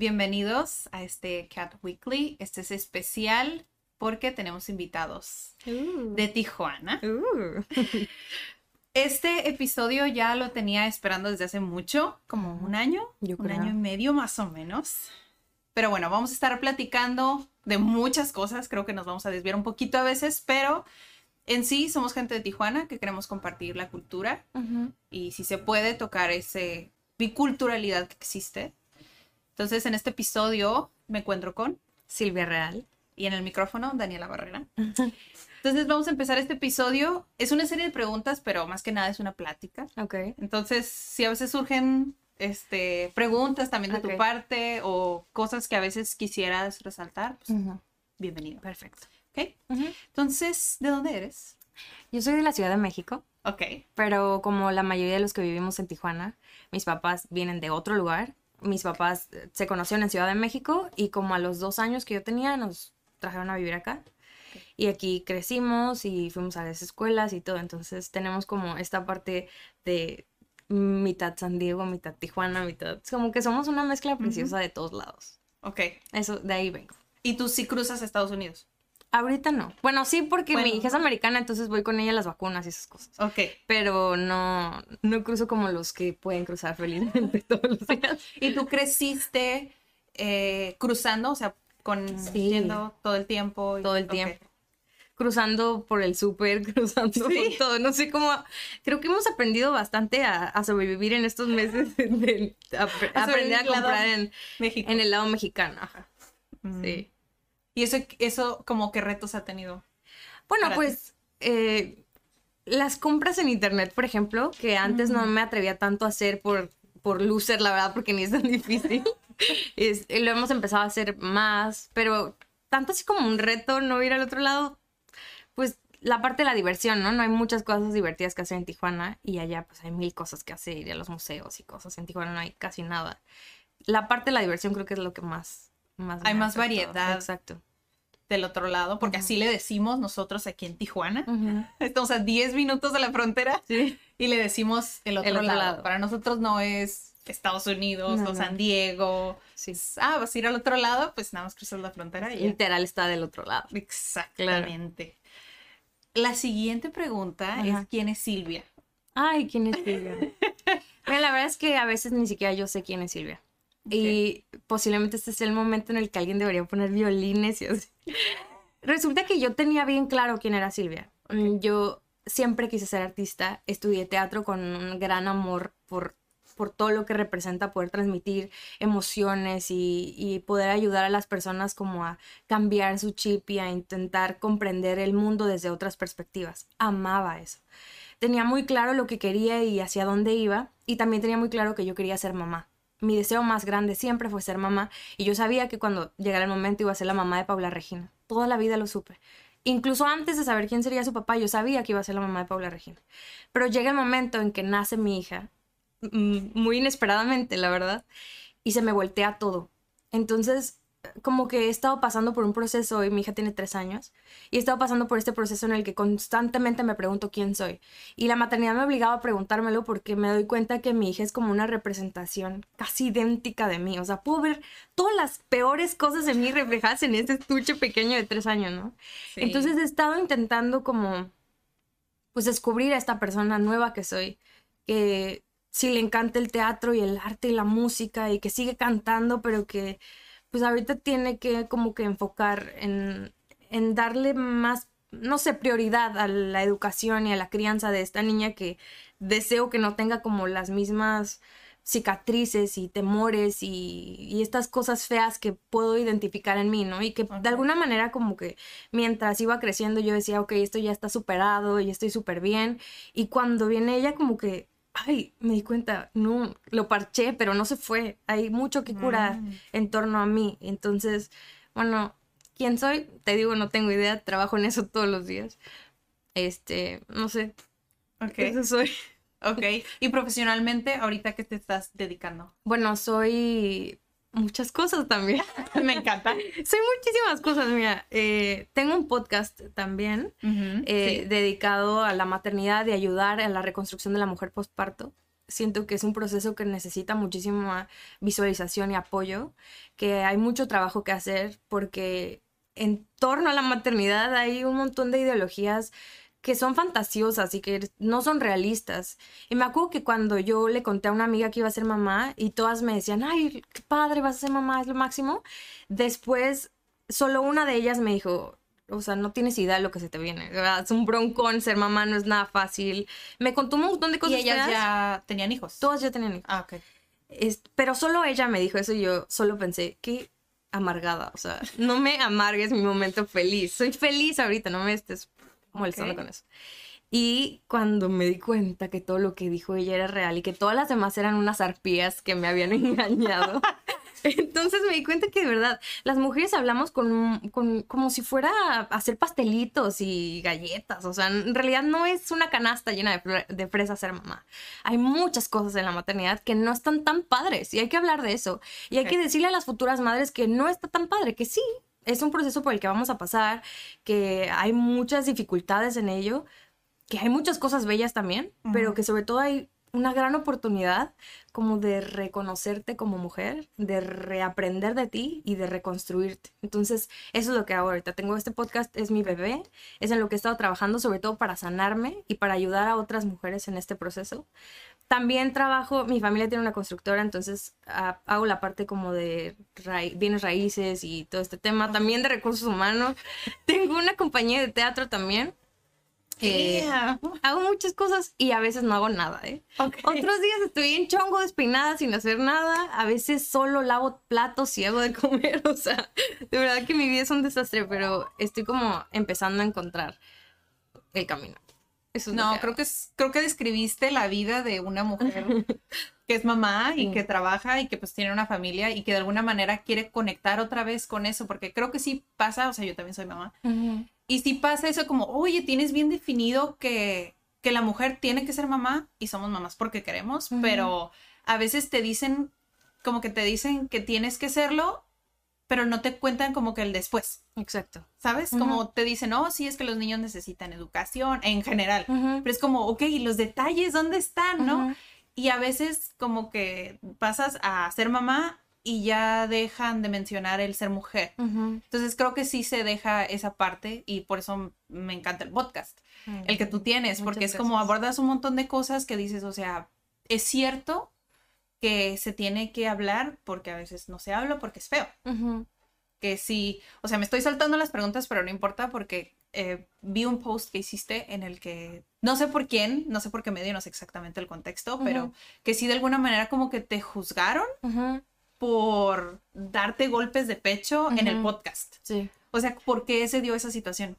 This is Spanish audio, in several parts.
Bienvenidos a este Cat Weekly. Este es especial porque tenemos invitados de Tijuana. Uh. Este episodio ya lo tenía esperando desde hace mucho, como un año, Yo un creo. año y medio más o menos. Pero bueno, vamos a estar platicando de muchas cosas, creo que nos vamos a desviar un poquito a veces, pero en sí somos gente de Tijuana que queremos compartir la cultura y si se puede tocar ese biculturalidad que existe. Entonces, en este episodio me encuentro con Silvia Real. y en el micrófono Daniela Barrera. Entonces, vamos a empezar este episodio. Es una serie de preguntas, pero más que nada es una plática. Ok. Entonces, si a veces surgen este, preguntas también de tu parte o cosas que a veces quisieras resaltar, pues, bienvenido. Perfecto. ¿Ok? Entonces, ¿de dónde eres? Yo soy de la Ciudad de México, Ok. pero como la mayoría de los que vivimos en Tijuana, mis papás vienen de otro lugar. Mis papás eh, se conocieron en Ciudad de México y como a los dos años que yo tenía nos trajeron a vivir acá. Y aquí crecimos y fuimos a las escuelas y todo. Entonces tenemos como esta parte de mitad San Diego, mitad Tijuana, mitad... es como que somos una mezcla preciosa de todos lados. Ok. Eso, de ahí vengo. ¿Y tú sí cruzas a Estados Unidos? Ahorita no. Bueno, sí, porque Bueno. mi hija es americana, entonces voy con ella a las vacunas y esas cosas. Ok. Pero no, no cruzo como los que pueden cruzar felizmente todos los días. ¿Y tú creciste eh, cruzando, o sea, con Sí. yendo todo el tiempo? y- Todo el tiempo. Cruzando por el súper, cruzando Sí. por todo. No sé cómo. Creo que hemos aprendido bastante a, a sobrevivir en estos meses de, A aprender a comprar en, México. en el lado mexicano. Ajá. Mm. Sí. ¿Y eso, eso como qué retos ha tenido? Bueno, pues eh, las compras en internet, por ejemplo, que antes no me atrevía tanto a hacer por, por loser, la verdad, porque ni es tan difícil. Es- lo hemos empezado a hacer más, pero tanto así como un reto no ir al otro lado, pues la parte de la diversión, ¿no? No hay muchas cosas divertidas que hacer en Tijuana y allá pues hay mil cosas que hacer, ir a los museos y cosas. En Tijuana no hay casi nada. La parte de la diversión creo que es lo que más... más Hay más variedad. Exacto. Del otro lado, porque así le decimos nosotros aquí en Tijuana. Estamos a 10 minutos de la frontera Sí. y le decimos el otro, El otro lado. lado. Para nosotros no es Estados Unidos No, o. San Diego. Sí. Ah, vas a ir al otro lado, pues nada más cruzas la frontera y. Literal está del otro lado. Exactamente. La siguiente pregunta es ¿quién es Silvia? Ay, ¿quién es Silvia? Mira, la verdad es que a veces ni siquiera yo sé quién es Silvia. Y posiblemente este sea el momento en el que alguien debería poner violines y así. Resulta que yo tenía bien claro quién era Silvia. Mm, Yo siempre quise ser artista, estudié teatro con un gran amor por, por todo lo que representa poder transmitir emociones y, y poder ayudar a las personas como a cambiar su chip y a intentar comprender el mundo desde otras perspectivas. Amaba eso tenía muy claro lo que quería y hacia dónde iba, y también tenía muy claro que yo quería ser mamá. Mi deseo más grande siempre fue ser mamá, y yo sabía que cuando llegara el momento iba a ser la mamá de Paula Regina. Toda la vida lo supe. Incluso antes de saber quién sería su papá, yo sabía que iba a ser la mamá de Paula Regina. Pero llega el momento en que nace mi hija, muy inesperadamente, la verdad, y se me voltea todo. Entonces, como que he estado pasando por un proceso, y mi hija tiene tres años, y he estado pasando por este proceso en el que constantemente me pregunto quién soy. Y la maternidad me ha obligado a preguntármelo porque me doy cuenta que mi hija es como una representación casi idéntica de mí. O sea, puedo ver todas las peores cosas de mí reflejadas en este estuche pequeño de tres años, ¿no? Sí. Entonces he estado intentando como, pues descubrir a esta persona nueva que soy, que sí le encanta el teatro y el arte y la música y que sigue cantando, pero que pues ahorita tiene que como que enfocar en, en darle más, no sé, prioridad a la educación y a la crianza de esta niña que deseo que no tenga como las mismas cicatrices y temores y, y, estas cosas feas que puedo identificar en mí, ¿no? Y que de alguna manera como que mientras iba creciendo yo decía, ok, esto ya está superado y estoy súper bien. Y cuando viene ella como que, ay, me di cuenta, no, lo parché, pero no se fue. Hay mucho que curar mm. en torno a mí. Entonces, bueno, ¿quién soy? Te digo, no tengo idea, trabajo en eso todos los días. Este, no sé. Ok. Eso soy. Ok. ¿Y profesionalmente, ahorita qué te estás dedicando? Bueno, soy muchas cosas también. Me encanta. soy muchísimas cosas, mira. Eh, tengo un podcast también eh, dedicado a la maternidad y ayudar en la reconstrucción de la mujer postparto. Siento que es un proceso que necesita muchísima visualización y apoyo, que hay mucho trabajo que hacer porque en torno a la maternidad hay un montón de ideologías que son fantasiosas y que no son realistas. Y me acuerdo que cuando yo le conté a una amiga que iba a ser mamá y todas me decían, ay, qué padre, vas a ser mamá, es lo máximo. Después, solo una de ellas me dijo, o sea, no tienes idea de lo que se te viene. Es un broncón, ser mamá no es nada fácil. Me contó un montón de cosas. ¿Y ellas ya tenían hijos? Todas ya tenían hijos. Ah, ok. pero solo ella me dijo eso y yo solo pensé, qué amargada. O sea, no me amargues mi momento feliz. Soy feliz ahorita, no me estés molestando con eso. Y cuando me di cuenta que todo lo que dijo ella era real y que todas las demás eran unas arpías que me habían engañado, entonces me di cuenta que de verdad las mujeres hablamos con, con, como si fuera a hacer pastelitos y galletas. O sea, en realidad no es una canasta llena de, de fresas ser mamá. Hay muchas cosas en la maternidad que no están tan padres y hay que hablar de eso. Y hay que decirle a las futuras madres que no está tan padre, que sí, es un proceso por el que vamos a pasar, que hay muchas dificultades en ello, que hay muchas cosas bellas también, pero que sobre todo hay una gran oportunidad como de reconocerte como mujer, de reaprender de ti y de reconstruirte. Entonces, eso es lo que hago ahorita. Tengo este podcast, es mi bebé, es en lo que he estado trabajando sobre todo para sanarme y para ayudar a otras mujeres en este proceso. También trabajo, mi familia tiene una constructora, entonces ah, hago la parte como de bienes raíces y todo este tema, también de recursos humanos. Tengo una compañía de teatro también eh, hago muchas cosas y a veces no hago nada, ¿eh? Otros días estoy en chongo, despeinada, sin hacer nada. A veces solo lavo platos y hago de comer. O sea, de verdad que mi vida es un desastre, pero estoy como empezando a encontrar el camino. No, creo que, es, creo que describiste la vida de una mujer que es mamá y que trabaja y que pues tiene una familia y que de alguna manera quiere conectar otra vez con eso, porque creo que sí pasa, o sea, yo también soy mamá. Y si pasa eso como, oye, tienes bien definido que, que la mujer tiene que ser mamá y somos mamás porque queremos, pero a veces te dicen, como que te dicen que tienes que serlo, pero no te cuentan como que el después. Exacto. ¿Sabes? Como te dicen, oh, sí, es que los niños necesitan educación en general, pero es como, ok, ¿y los detalles dónde están, no? Y a veces como que pasas a ser mamá y ya dejan de mencionar el ser mujer. Entonces creo que sí se deja esa parte y por eso me encanta el podcast, el que tú tienes, porque es como abordas un montón de cosas que dices, o sea, es cierto que se tiene que hablar porque a veces no se habla porque es feo. Que sí, o sea, me estoy saltando las preguntas, pero no importa porque eh, vi un post que hiciste en el que, no sé por quién, no sé por qué medio, no sé exactamente el contexto, pero que sí de alguna manera como que te juzgaron por darte golpes de pecho en el podcast. Sí. O sea, ¿por qué se dio esa situación?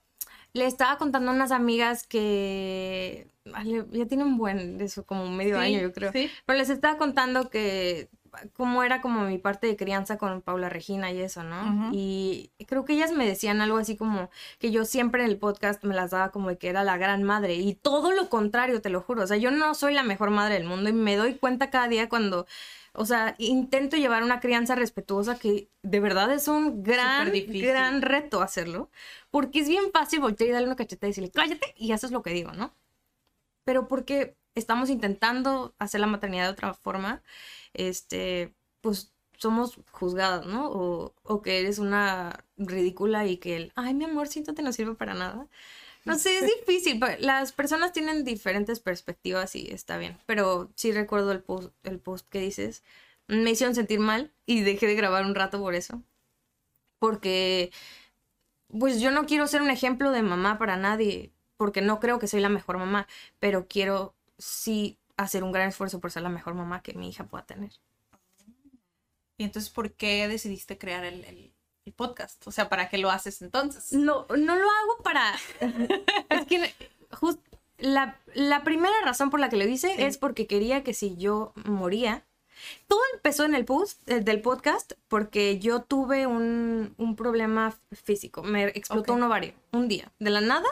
Le estaba contando a unas amigas que ya tienen un buen, de eso como medio año yo creo. ¿Sí? Pero les estaba contando que cómo era como mi parte de crianza con Paula Regina y eso, ¿no? Y creo que ellas me decían algo así como que yo siempre en el podcast me las daba como de que era la gran madre y todo lo contrario, te lo juro. O sea, yo no soy la mejor madre del mundo y me doy cuenta cada día cuando o sea, intento llevar una crianza respetuosa que de verdad es un gran, gran reto hacerlo. Porque es bien fácil voltear y darle una cacheta y decirle, cállate, y eso es lo que digo, ¿no? Pero porque estamos intentando hacer la maternidad de otra forma, este, pues somos juzgadas, ¿no? O, o que eres una ridícula y que el, ay, mi amor, siéntate, no sirve para nada. No sé, es difícil. Las personas tienen diferentes perspectivas y está bien. Pero sí recuerdo el post, el post que dices. Me hicieron sentir mal y dejé de grabar un rato por eso. Porque, pues yo no quiero ser un ejemplo de mamá para nadie. Porque no creo que soy la mejor mamá. Pero quiero sí hacer un gran esfuerzo por ser la mejor mamá que mi hija pueda tener. Y entonces, ¿por qué decidiste crear el, el- el podcast? O sea, ¿para qué lo haces entonces? No, no lo hago para. es que just- la, la primera razón por la que lo hice Sí. es porque quería que si yo moría. Todo empezó en el post eh, del podcast porque yo tuve un, un problema físico. Me explotó un ovario un día. De la nada,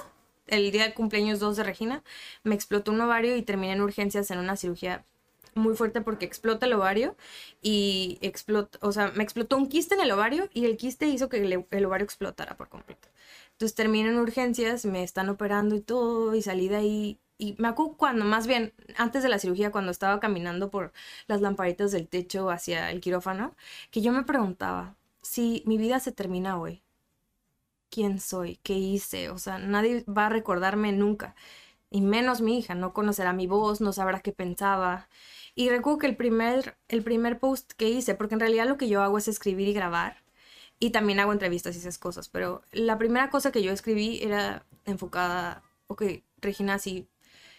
el día del cumpleaños 2 de Regina, me explotó un ovario y terminé en urgencias en una cirugía muy fuerte porque explota el ovario y explota, o sea, me explotó un quiste en el ovario y el quiste hizo que el, el ovario explotara por completo. Entonces terminé en urgencias, me están operando y todo y salí de ahí. Y me acuerdo cuando, más bien, antes de la cirugía, cuando estaba caminando por las lamparitas del techo hacia el quirófano, que yo me preguntaba, si mi vida se termina hoy, ¿quién soy? ¿Qué hice? O sea, nadie va a recordarme nunca. Y menos mi hija, no conocerá mi voz, no sabrá qué pensaba. Y recuerdo que el primer, el primer post que hice, porque en realidad lo que yo hago es escribir y grabar, y también hago entrevistas y esas cosas, pero la primera cosa que yo escribí era enfocada, ok, Regina, si,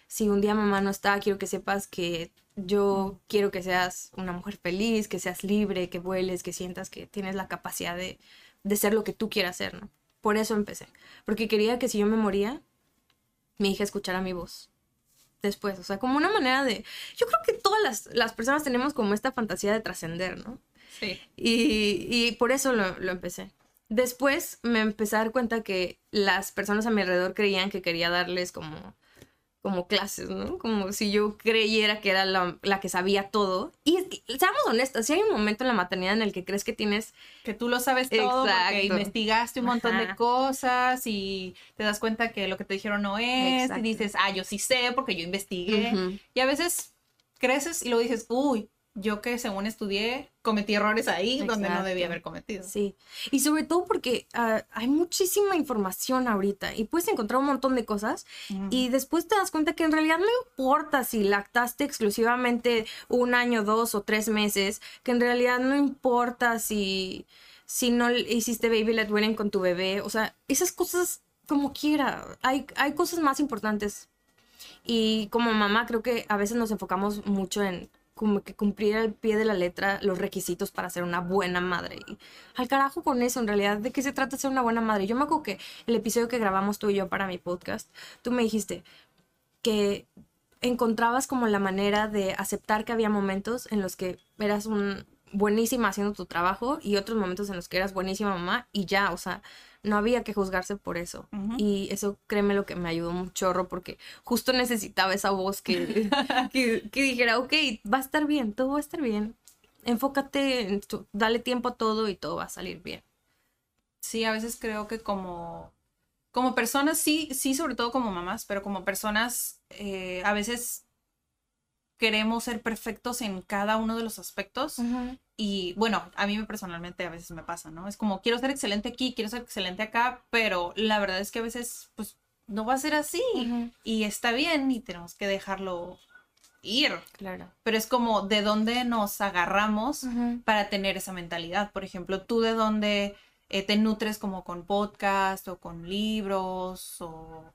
si un día mamá no está, quiero que sepas que yo quiero que seas una mujer feliz, que seas libre, que vueles, que sientas que tienes la capacidad de, de ser lo que tú quieras ser, ¿no? Por eso empecé, porque quería que si yo me moría, mi hija escuchara mi voz después, o sea, como una manera de... Yo creo que todas las, las personas tenemos como esta fantasía de trascender, ¿no? Sí. Y, y por eso lo, lo empecé. Después me empecé a dar cuenta que las personas a mi alrededor creían que quería darles como, como clases, ¿no? Como si yo creyera que era la, la que sabía todo. Y es que, seamos honestas, si hay un momento en la maternidad en el que crees que tienes... Que tú lo sabes todo porque Exacto. investigaste un montón de cosas y te das cuenta que lo que te dijeron no es Exacto. y dices, ah, yo sí sé porque yo investigué. Ujú. Y a veces creces y luego dices, uy, yo que según estudié cometí errores ahí donde no debía haber cometido. Sí, y sobre todo porque ah, hay muchísima información ahorita y puedes encontrar un montón de cosas y después te das cuenta que en realidad no importa si lactaste exclusivamente un año, dos o tres meses, que en realidad no importa si, si no hiciste baby led weaning con tu bebé, o sea, esas cosas como quiera, hay, hay cosas más importantes. Y como mamá creo que a veces nos enfocamos mucho en como que cumplir al pie de la letra los requisitos para ser una buena madre. Y al carajo con eso, en realidad, ¿de qué se trata ser una buena madre? Yo me acuerdo que el episodio que grabamos tú y yo para mi podcast, tú me dijiste que encontrabas como la manera de aceptar que había momentos en los que eras un buenísima haciendo tu trabajo y otros momentos en los que eras buenísima mamá y ya, o sea, no había que juzgarse por eso. Y eso, créeme lo que me ayudó un chorro porque justo necesitaba esa voz que, que, que dijera, ok, va a estar bien, todo va a estar bien. Enfócate, en tu- dale tiempo a todo y todo va a salir bien. Sí, a veces creo que como, como personas, sí, sí, sobre todo como mamás, pero como personas, eh, a veces queremos ser perfectos en cada uno de los aspectos. Y bueno, a mí me personalmente a veces me pasa, ¿no? Es como quiero ser excelente aquí, quiero ser excelente acá, pero la verdad es que a veces, pues, no va a ser así. Y está bien y tenemos que dejarlo ir. Claro. Pero es como de dónde nos agarramos para tener esa mentalidad. Por ejemplo, tú de dónde eh, te nutres como con podcast o con libros o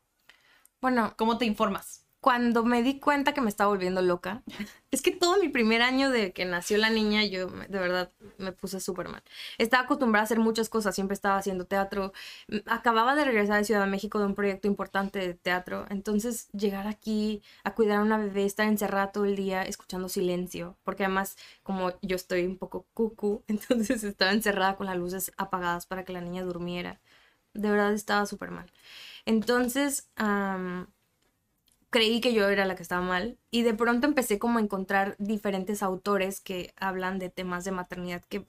Bueno, cómo te informas. Cuando me di cuenta que me estaba volviendo loca, es que todo mi primer año de que nació la niña, yo de verdad me puse súper mal. Estaba acostumbrada a hacer muchas cosas, siempre estaba haciendo teatro. M- Acababa de regresar de Ciudad de México de un proyecto importante de teatro, entonces llegar aquí a cuidar a una bebé, estar encerrada todo el día escuchando silencio, porque además como yo estoy un poco cucu, entonces estaba encerrada con las luces apagadas para que la niña durmiera. De verdad estaba súper mal. Entonces, am, creí que yo era la que estaba mal y de pronto empecé como a encontrar diferentes autores que hablan de temas de maternidad que,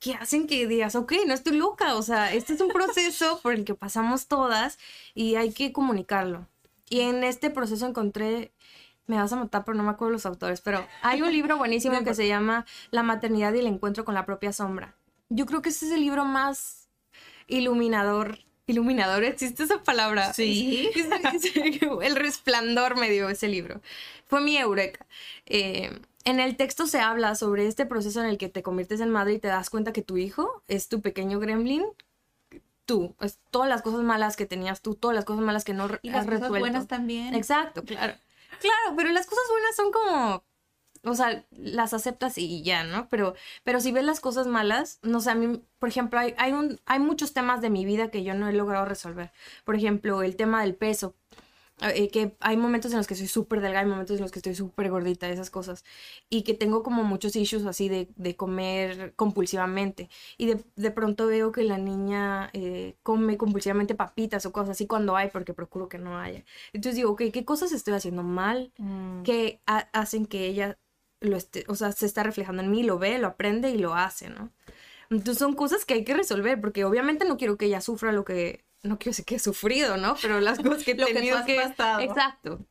que hacen que digas, ok, no estoy loca, o sea, este es un proceso por el que pasamos todas y hay que comunicarlo. Y en este proceso encontré, me vas a matar, pero no me acuerdo los autores, pero hay un libro buenísimo que se llama La maternidad y el encuentro con la propia sombra. Yo creo que ese es el libro más iluminador. Iluminador, ¿existe esa palabra? Sí. El resplandor me dio ese libro. Fue mi eureka. Eh, en el texto se habla sobre este proceso en el que te conviertes en madre y te das cuenta que tu hijo es tu pequeño gremlin. Tú, es todas las cosas malas que tenías tú, todas las cosas malas que no Y has las cosas resuelto. buenas también. Exacto, claro. Claro, pero las cosas buenas son como, o sea, las aceptas y ya, ¿no? Pero, pero si ves las cosas malas, no sé, a mí, por ejemplo, hay, hay, un, hay muchos temas de mi vida que yo no he logrado resolver. Por ejemplo, el tema del peso. Eh, que hay momentos en los que soy súper delgada, hay momentos en los que estoy súper gordita, esas cosas. Y que tengo como muchos issues así de, de comer compulsivamente. Y de, de, pronto veo que la niña eh, come compulsivamente papitas o cosas así cuando hay, porque procuro que no haya. Entonces digo, okay, ¿qué cosas estoy haciendo mal Mm. que ha- hacen que ella lo esté, o sea, se está reflejando en mí, lo ve, lo aprende y lo hace, ¿no? Entonces son cosas que hay que resolver, porque obviamente no quiero que ella sufra lo que, no quiero decir que he sufrido, ¿no? Pero las cosas que he Lo que tenido has que... pasado. Exacto.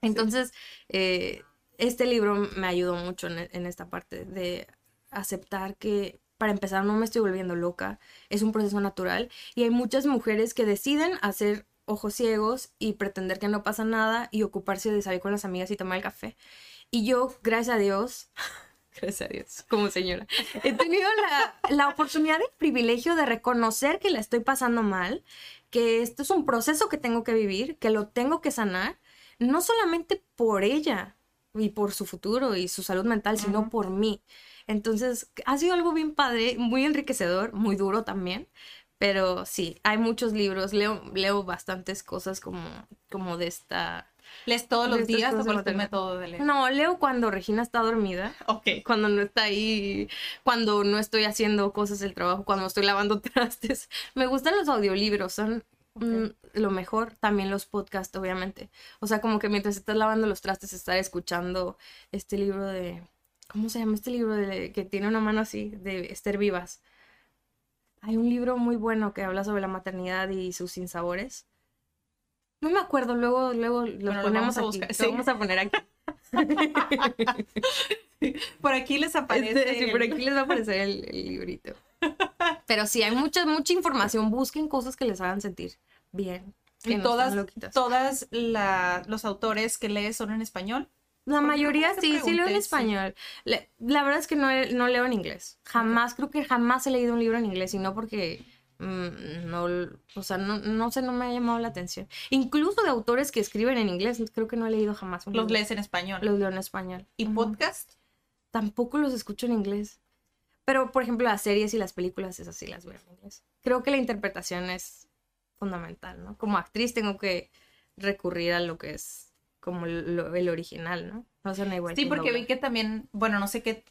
Entonces, eh, este libro me ayudó mucho en, en esta parte de aceptar que, para empezar, no me estoy volviendo loca, es un proceso natural y hay muchas mujeres que deciden hacer ojos ciegos y pretender que no pasa nada y ocuparse de salir con las amigas y tomar el café. Y yo, gracias a Dios, gracias a Dios, como señora, he tenido la, la oportunidad y el privilegio de reconocer que la estoy pasando mal, que esto es un proceso que tengo que vivir, que lo tengo que sanar, no solamente por ella y por su futuro y su salud mental, sino por mí. Entonces, ha sido algo bien padre, muy enriquecedor, muy duro también. Pero sí, hay muchos libros, leo, leo bastantes cosas como, como de esta... ¿Lees todos los días o cosas cuál es tu maternas. método de leer? No, leo cuando Regina está dormida, Ok. cuando no está ahí, cuando no estoy haciendo cosas del trabajo, cuando estoy lavando trastes. Me gustan los audiolibros, son mm, lo mejor. También los podcasts, obviamente. O sea, como que mientras estás lavando los trastes, estar escuchando este libro de. ¿Cómo se llama este libro de, que tiene una mano así? De Esther Vivas. Hay un libro muy bueno que habla sobre la maternidad y sus sinsabores. No me acuerdo, luego, luego lo Bueno, lo ponemos vamos a aquí. buscar, Lo sí. vamos a poner aquí. Por aquí les aparece. Este, sí, por el- aquí les va a aparecer el, el librito. Pero sí, hay mucha, mucha información. Busquen cosas que les hagan sentir bien. Que Y no todas, todas la- los autores que lees son en español. La mayoría sí, sí leo en sí. español. La verdad es que no, no leo en inglés. Jamás, creo que jamás he leído un libro en inglés y no porque no, o sea, no, no sé, no me ha llamado la atención. Incluso de autores que escriben en inglés, creo que no he leído jamás un Los libro. lees en español. Los leo en español. ¿Y podcast? Tampoco los escucho en inglés. Pero, por ejemplo, las series y las películas, esas sí las veo en inglés. Creo que la interpretación es fundamental, ¿no? Como actriz tengo que recurrir a lo que es como lo- el original, ¿no? No suena igual. Sí, porque vi que también, bueno, no sé qué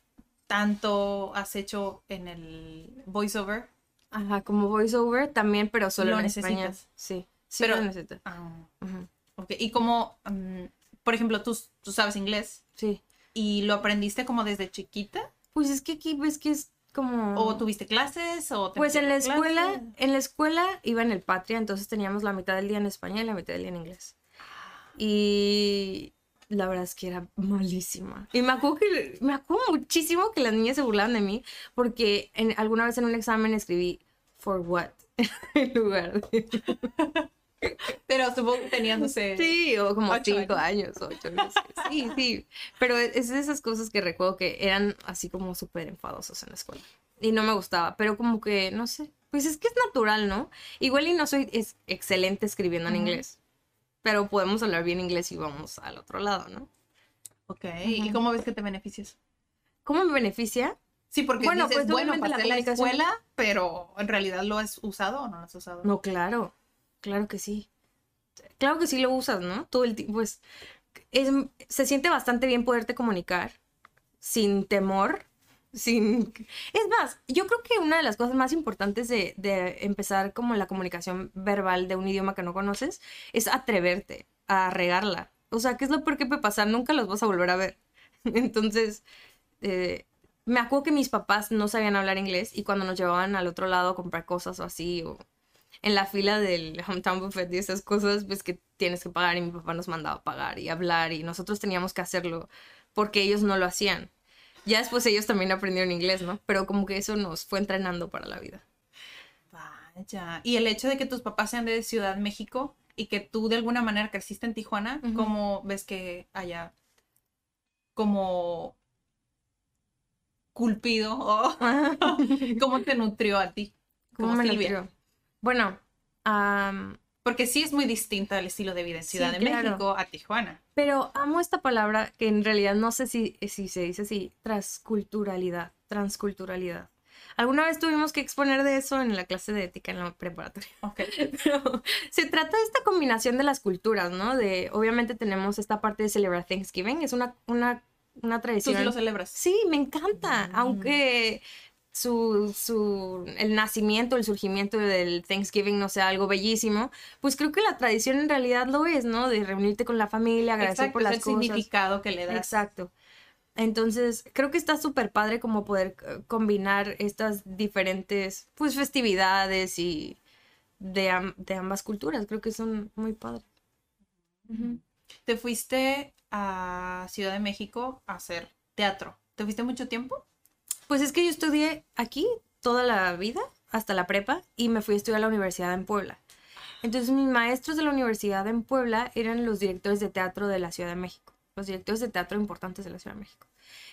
tanto has hecho en el voiceover. Ajá, como voiceover también, pero solo Lo en necesitas. Sí, sí Pero- lo necesito. Ah, Ujú, ok. Y como, mm, por ejemplo, tú, tú sabes inglés Sí. y lo aprendiste como desde chiquita Pues es que aquí ves que es como... o tuviste clases o te Pues en la escuela, clases? en la escuela iba en el Patria, entonces teníamos la mitad del día en español y la mitad del día en inglés. Y la verdad es que era malísima. Y me acuerdo que me acuerdo muchísimo que las niñas se burlaban de mí porque en, alguna vez en un examen escribí for what en lugar de Pero supongo que tenías, no sé. sí o como Ocho cinco años, ocho, no sé. Sí, sí. Pero es de esas cosas que recuerdo que eran así como súper enfadosos en la escuela. Y no me gustaba, pero como que, no sé, pues es que es natural, ¿no? Igual y no soy es excelente escribiendo en Ujú. inglés, pero podemos hablar bien inglés y vamos al otro lado, ¿no? Ok. ¿Y cómo ves que te beneficias? ¿Cómo me beneficia? Sí, porque Bueno, dices, pues, bueno, la pasé la, comunicación- escuela, pero en realidad lo has usado o no lo has usado. No, claro, claro que sí. Claro que sí lo usas, ¿no? Todo el tiempo, pues, es, se siente bastante bien poderte comunicar sin temor, sin... Es más, yo creo que una de las cosas más importantes de, empezar como la comunicación verbal de un idioma que no conoces es atreverte a regarla. O sea, ¿qué es lo peor que puede pasar? Nunca los vas a volver a ver. Entonces, eh, me acuerdo que mis papás no sabían hablar inglés y cuando nos llevaban al otro lado a comprar cosas o así, o en la fila del hometown buffet y esas cosas, pues que tienes que pagar y mi papá nos mandaba a pagar y hablar y nosotros teníamos que hacerlo porque ellos no lo hacían. Ya después ellos también aprendieron inglés, ¿no? Pero como que eso nos fue entrenando para la vida. Vaya. Y el hecho de que tus papás sean de Ciudad México y que tú de alguna manera creciste en Tijuana. ¿cómo ves que haya como culpido o cómo te nutrió a ti? ¿Cómo Como me nutrió? Bueno, am, Porque sí es muy distinto el estilo de vida en Ciudad Sí, de claro. México a Tijuana. Pero amo esta palabra que en realidad no sé si, si se dice así, transculturalidad, transculturalidad. Alguna vez tuvimos que exponer de eso en la clase de ética en la preparatoria. Ok. Pero se trata de esta combinación de las culturas, ¿no? De, obviamente tenemos esta parte de celebrar Thanksgiving, es una, una, una Tú tradición. sí lo celebras. Sí, me encanta, aunque su, su, el nacimiento, el surgimiento del Thanksgiving no sea algo bellísimo, pues creo que la tradición en realidad lo es, ¿no? De reunirte con la familia, agradecer Exacto, por es las el cosas. significado que le das. Exacto. Entonces, creo que está súper padre como poder eh, combinar estas diferentes, pues, festividades y de, am- de ambas culturas. Creo que son muy padres. Te fuiste a Ciudad de México a hacer teatro. ¿Te fuiste mucho tiempo? Pues es que yo estudié aquí toda la vida, hasta la prepa, y me fui a estudiar a la universidad en Puebla. Entonces mis maestros de la universidad en Puebla eran los directores de teatro de la Ciudad de México, los directores de teatro importantes de la Ciudad de México.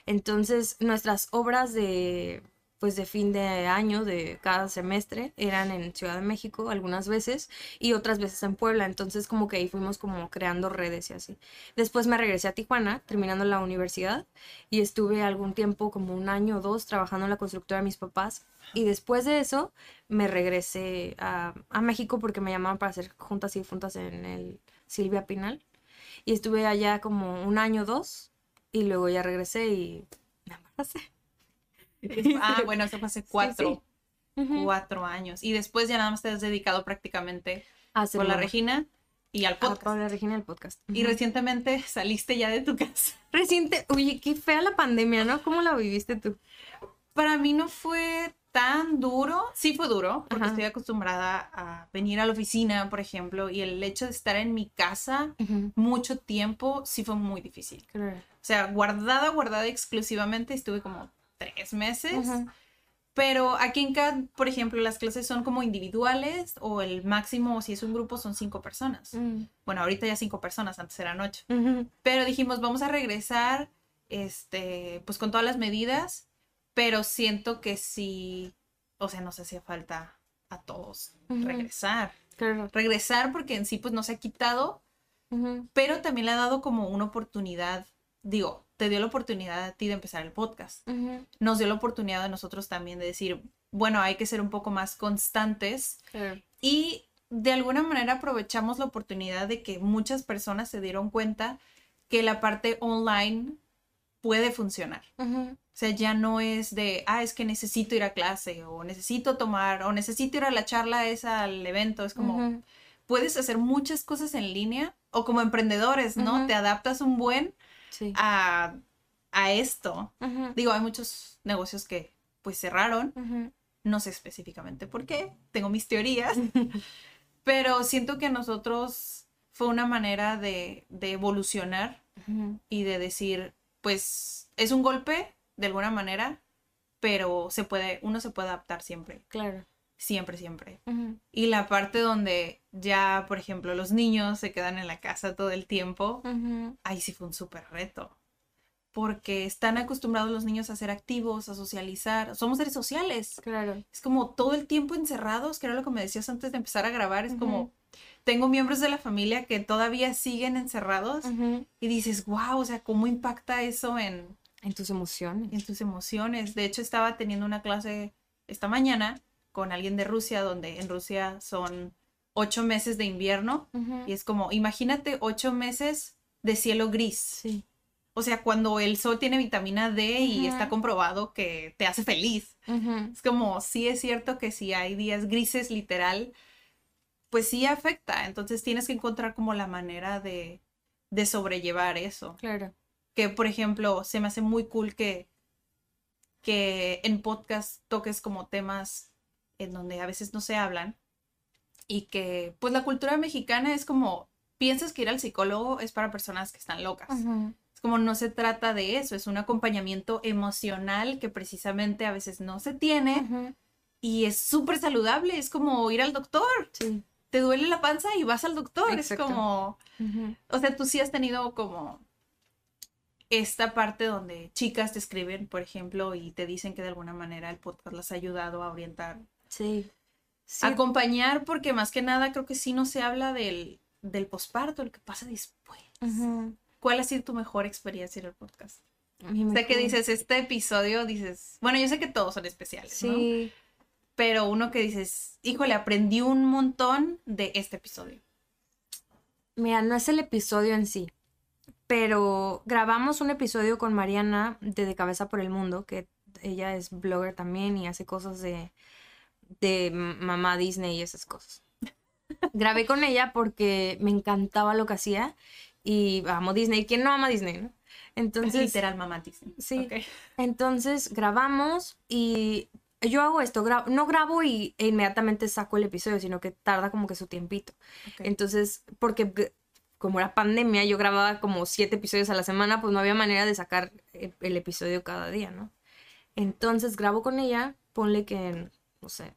Entonces nuestras obras de, pues de fin de año, de cada semestre, eran en Ciudad de México algunas veces y otras veces en Puebla. Entonces como que ahí fuimos como creando redes y así. Después me regresé a Tijuana, terminando la universidad, y estuve algún tiempo, como un año o dos, trabajando en la constructora de mis papás. Y después de eso me regresé a, a México porque me llamaban para hacer juntas y juntas en el Silvia Pinal. Y estuve allá como un año o dos, y luego ya regresé y me embaracé. Ah, bueno, eso fue hace cuatro, cuatro años. Y después ya nada más te has dedicado prácticamente A con la. Regina y al podcast. Paula Regina el podcast. Y recientemente saliste ya de tu casa. Reciente, oye, qué fea la pandemia, ¿no? ¿Cómo la viviste tú? Para mí no fue tan duro, sí fue duro, porque Ajá. estoy acostumbrada a venir a la oficina, por ejemplo, y el hecho de estar en mi casa mucho tiempo sí fue muy difícil. Claro. O sea, guardada, guardada exclusivamente, estuve como tres meses. Pero aquí en CAD, por ejemplo, las clases son como individuales o el máximo, si es un grupo, son cinco personas. Mm. Bueno, ahorita ya cinco personas, antes eran ocho. Ujú. Pero dijimos, vamos a regresar, este, pues con todas las medidas, pero siento que sí, o sea, nos hacía falta a todos regresar. Claro. Regresar porque en sí, pues no se ha quitado, pero también le ha dado como una oportunidad, digo, te dio la oportunidad a ti de empezar el podcast. Nos dio la oportunidad a nosotros también de decir, bueno, hay que ser un poco más constantes Claro. y de alguna manera aprovechamos la oportunidad de que muchas personas se dieron cuenta que la parte online puede funcionar. Ujú. O sea, ya no es de, ah, es que necesito ir a clase o necesito tomar o necesito ir a la charla esa al evento. Es como, puedes hacer muchas cosas en línea o como emprendedores, ¿no? Te adaptas un buen Sí. a, a esto. Digo, hay muchos negocios que pues cerraron. No sé específicamente por qué, tengo mis teorías, pero siento que a nosotros fue una manera de, de evolucionar y de decir, pues es un golpe de alguna manera, pero se puede, uno se puede adaptar siempre, Claro. Siempre, siempre. Y la parte donde ya, por ejemplo, los niños se quedan en la casa todo el tiempo, Ujú. ahí sí fue un súper reto. Porque están acostumbrados los niños a ser activos, a socializar. Somos seres sociales. Claro. Es como todo el tiempo encerrados, que era lo que me decías antes de empezar a grabar. Es como, tengo miembros de la familia que todavía siguen encerrados y dices, wow, o sea, ¿cómo impacta eso en, En tus emociones. en tus emociones? De hecho, estaba teniendo una clase esta mañana con alguien de Rusia, donde en Rusia son ocho meses de invierno y es como, imagínate ocho meses de cielo gris. Sí. O sea, cuando el sol tiene vitamina D y está comprobado que te hace feliz. Es como, sí es cierto que si hay días grises, literal, pues sí afecta. Entonces tienes que encontrar como la manera de, de sobrellevar eso. Claro. Que, por ejemplo, se me hace muy cool que, que en podcast toques como temas en donde a veces no se hablan y que, pues la cultura mexicana es como, piensas que ir al psicólogo es para personas que están locas. Ujú. Es como no se trata de eso, es un acompañamiento emocional que precisamente a veces no se tiene Ujú. y es súper saludable, es como ir al doctor, Sí. te duele la panza y vas al doctor, Exacto. es como, o sea, tú sí has tenido como esta parte donde chicas te escriben, por ejemplo, y te dicen que de alguna manera el podcast las ha ayudado a orientar. Sí. Acompañar porque más que nada creo que sí no se habla del, del posparto, el que pasa después. ¿Cuál ha sido tu mejor experiencia en el podcast? Sé que dices, este episodio, dices, bueno, yo sé que todos son especiales, sí. Pero uno que dices, híjole, aprendí un montón de este episodio. Mira, no es el episodio en sí, pero grabamos un episodio con Mariana de De Cabeza por el Mundo, que ella es blogger también y hace cosas de, de mamá Disney y esas cosas. Grabé con ella porque me encantaba lo que hacía y amo Disney. ¿Quién no ama Disney, no? Entonces. Literal mamá Sí. Entonces grabamos y yo hago esto, no grabo y e inmediatamente saco el episodio, sino que tarda como que su tiempito. Entonces, porque como era pandemia, yo grababa como siete episodios a la semana, pues no había manera de sacar e, el episodio cada día, ¿no? Entonces grabo con ella, ponle que en, no sé,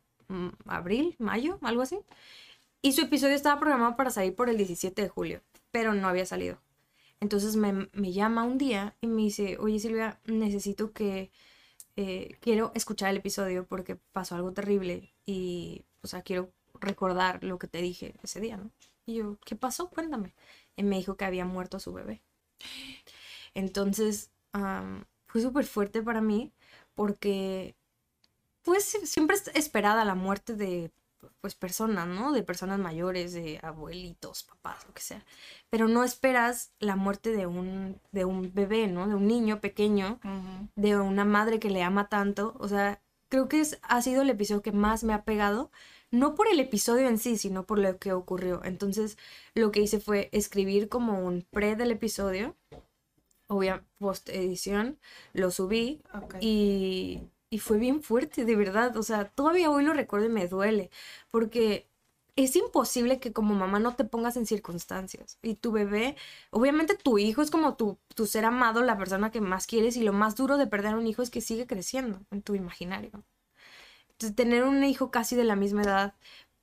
abril, mayo, algo así. Y su episodio estaba programado para salir por el 17 de julio, pero no había salido. Entonces me, llama un día y me dice, oye Silvia, necesito que, eh, quiero escuchar el episodio porque pasó algo terrible y, o sea, quiero recordar lo que te dije ese día, ¿no? Y yo, ¿qué pasó? Cuéntame. Y me dijo que había muerto su bebé. Entonces, fue súper fuerte para mí porque, pues, siempre es esperada la muerte de pues personas, ¿no? De personas mayores, de abuelitos, papás, lo que sea. Pero no esperas la muerte de un, de un bebé, ¿no? De un niño pequeño, de una madre que le ama tanto. O sea, creo que es, ha sido el episodio que más me ha pegado, no por el episodio en sí, sino por lo que ocurrió. Entonces, lo que hice fue escribir como un pre del episodio, obvia post edición, lo subí y y fue bien fuerte, de verdad. O sea, todavía hoy lo recuerdo y me duele. Porque es imposible que como mamá no te pongas en circunstancias. Y tu bebé, obviamente tu hijo es como tu, tu ser amado, la persona que más quieres. Y lo más duro de perder a un hijo es que sigue creciendo en tu imaginario. Entonces, tener un hijo casi de la misma edad,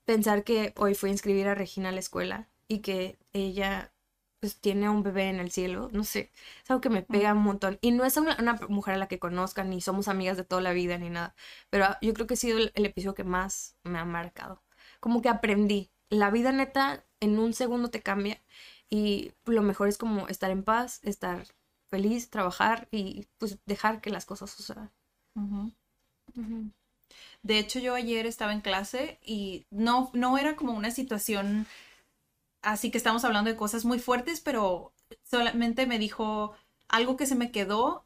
pensar que hoy fue a inscribir a Regina a la escuela y que ella pues tiene un bebé en el cielo, no sé, es algo que me pega un montón. Y no es una, mujer a la que conozcan, ni somos amigas de toda la vida, ni nada, pero yo creo que ha sido el, episodio que más me ha marcado. Como que aprendí, la vida neta en un segundo te cambia y lo mejor es como estar en paz, estar feliz, trabajar y pues dejar que las cosas sucedan. De hecho, yo ayer estaba en clase y no, no era como una situación así que estamos hablando de cosas muy fuertes, pero solamente me dijo algo que se me quedó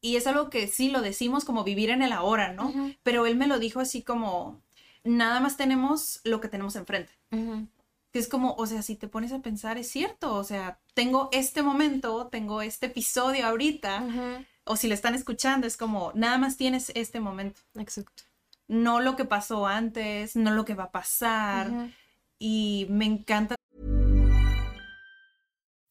y es algo que sí lo decimos como vivir en el ahora, ¿no? Pero él me lo dijo así como, nada más tenemos lo que tenemos enfrente. Que es como, o sea, si te pones a pensar, es cierto, o sea, tengo este momento, tengo este episodio ahorita, o si le están escuchando, es como, nada más tienes este momento. Exacto. No lo que pasó antes, no lo que va a pasar. Y me encanta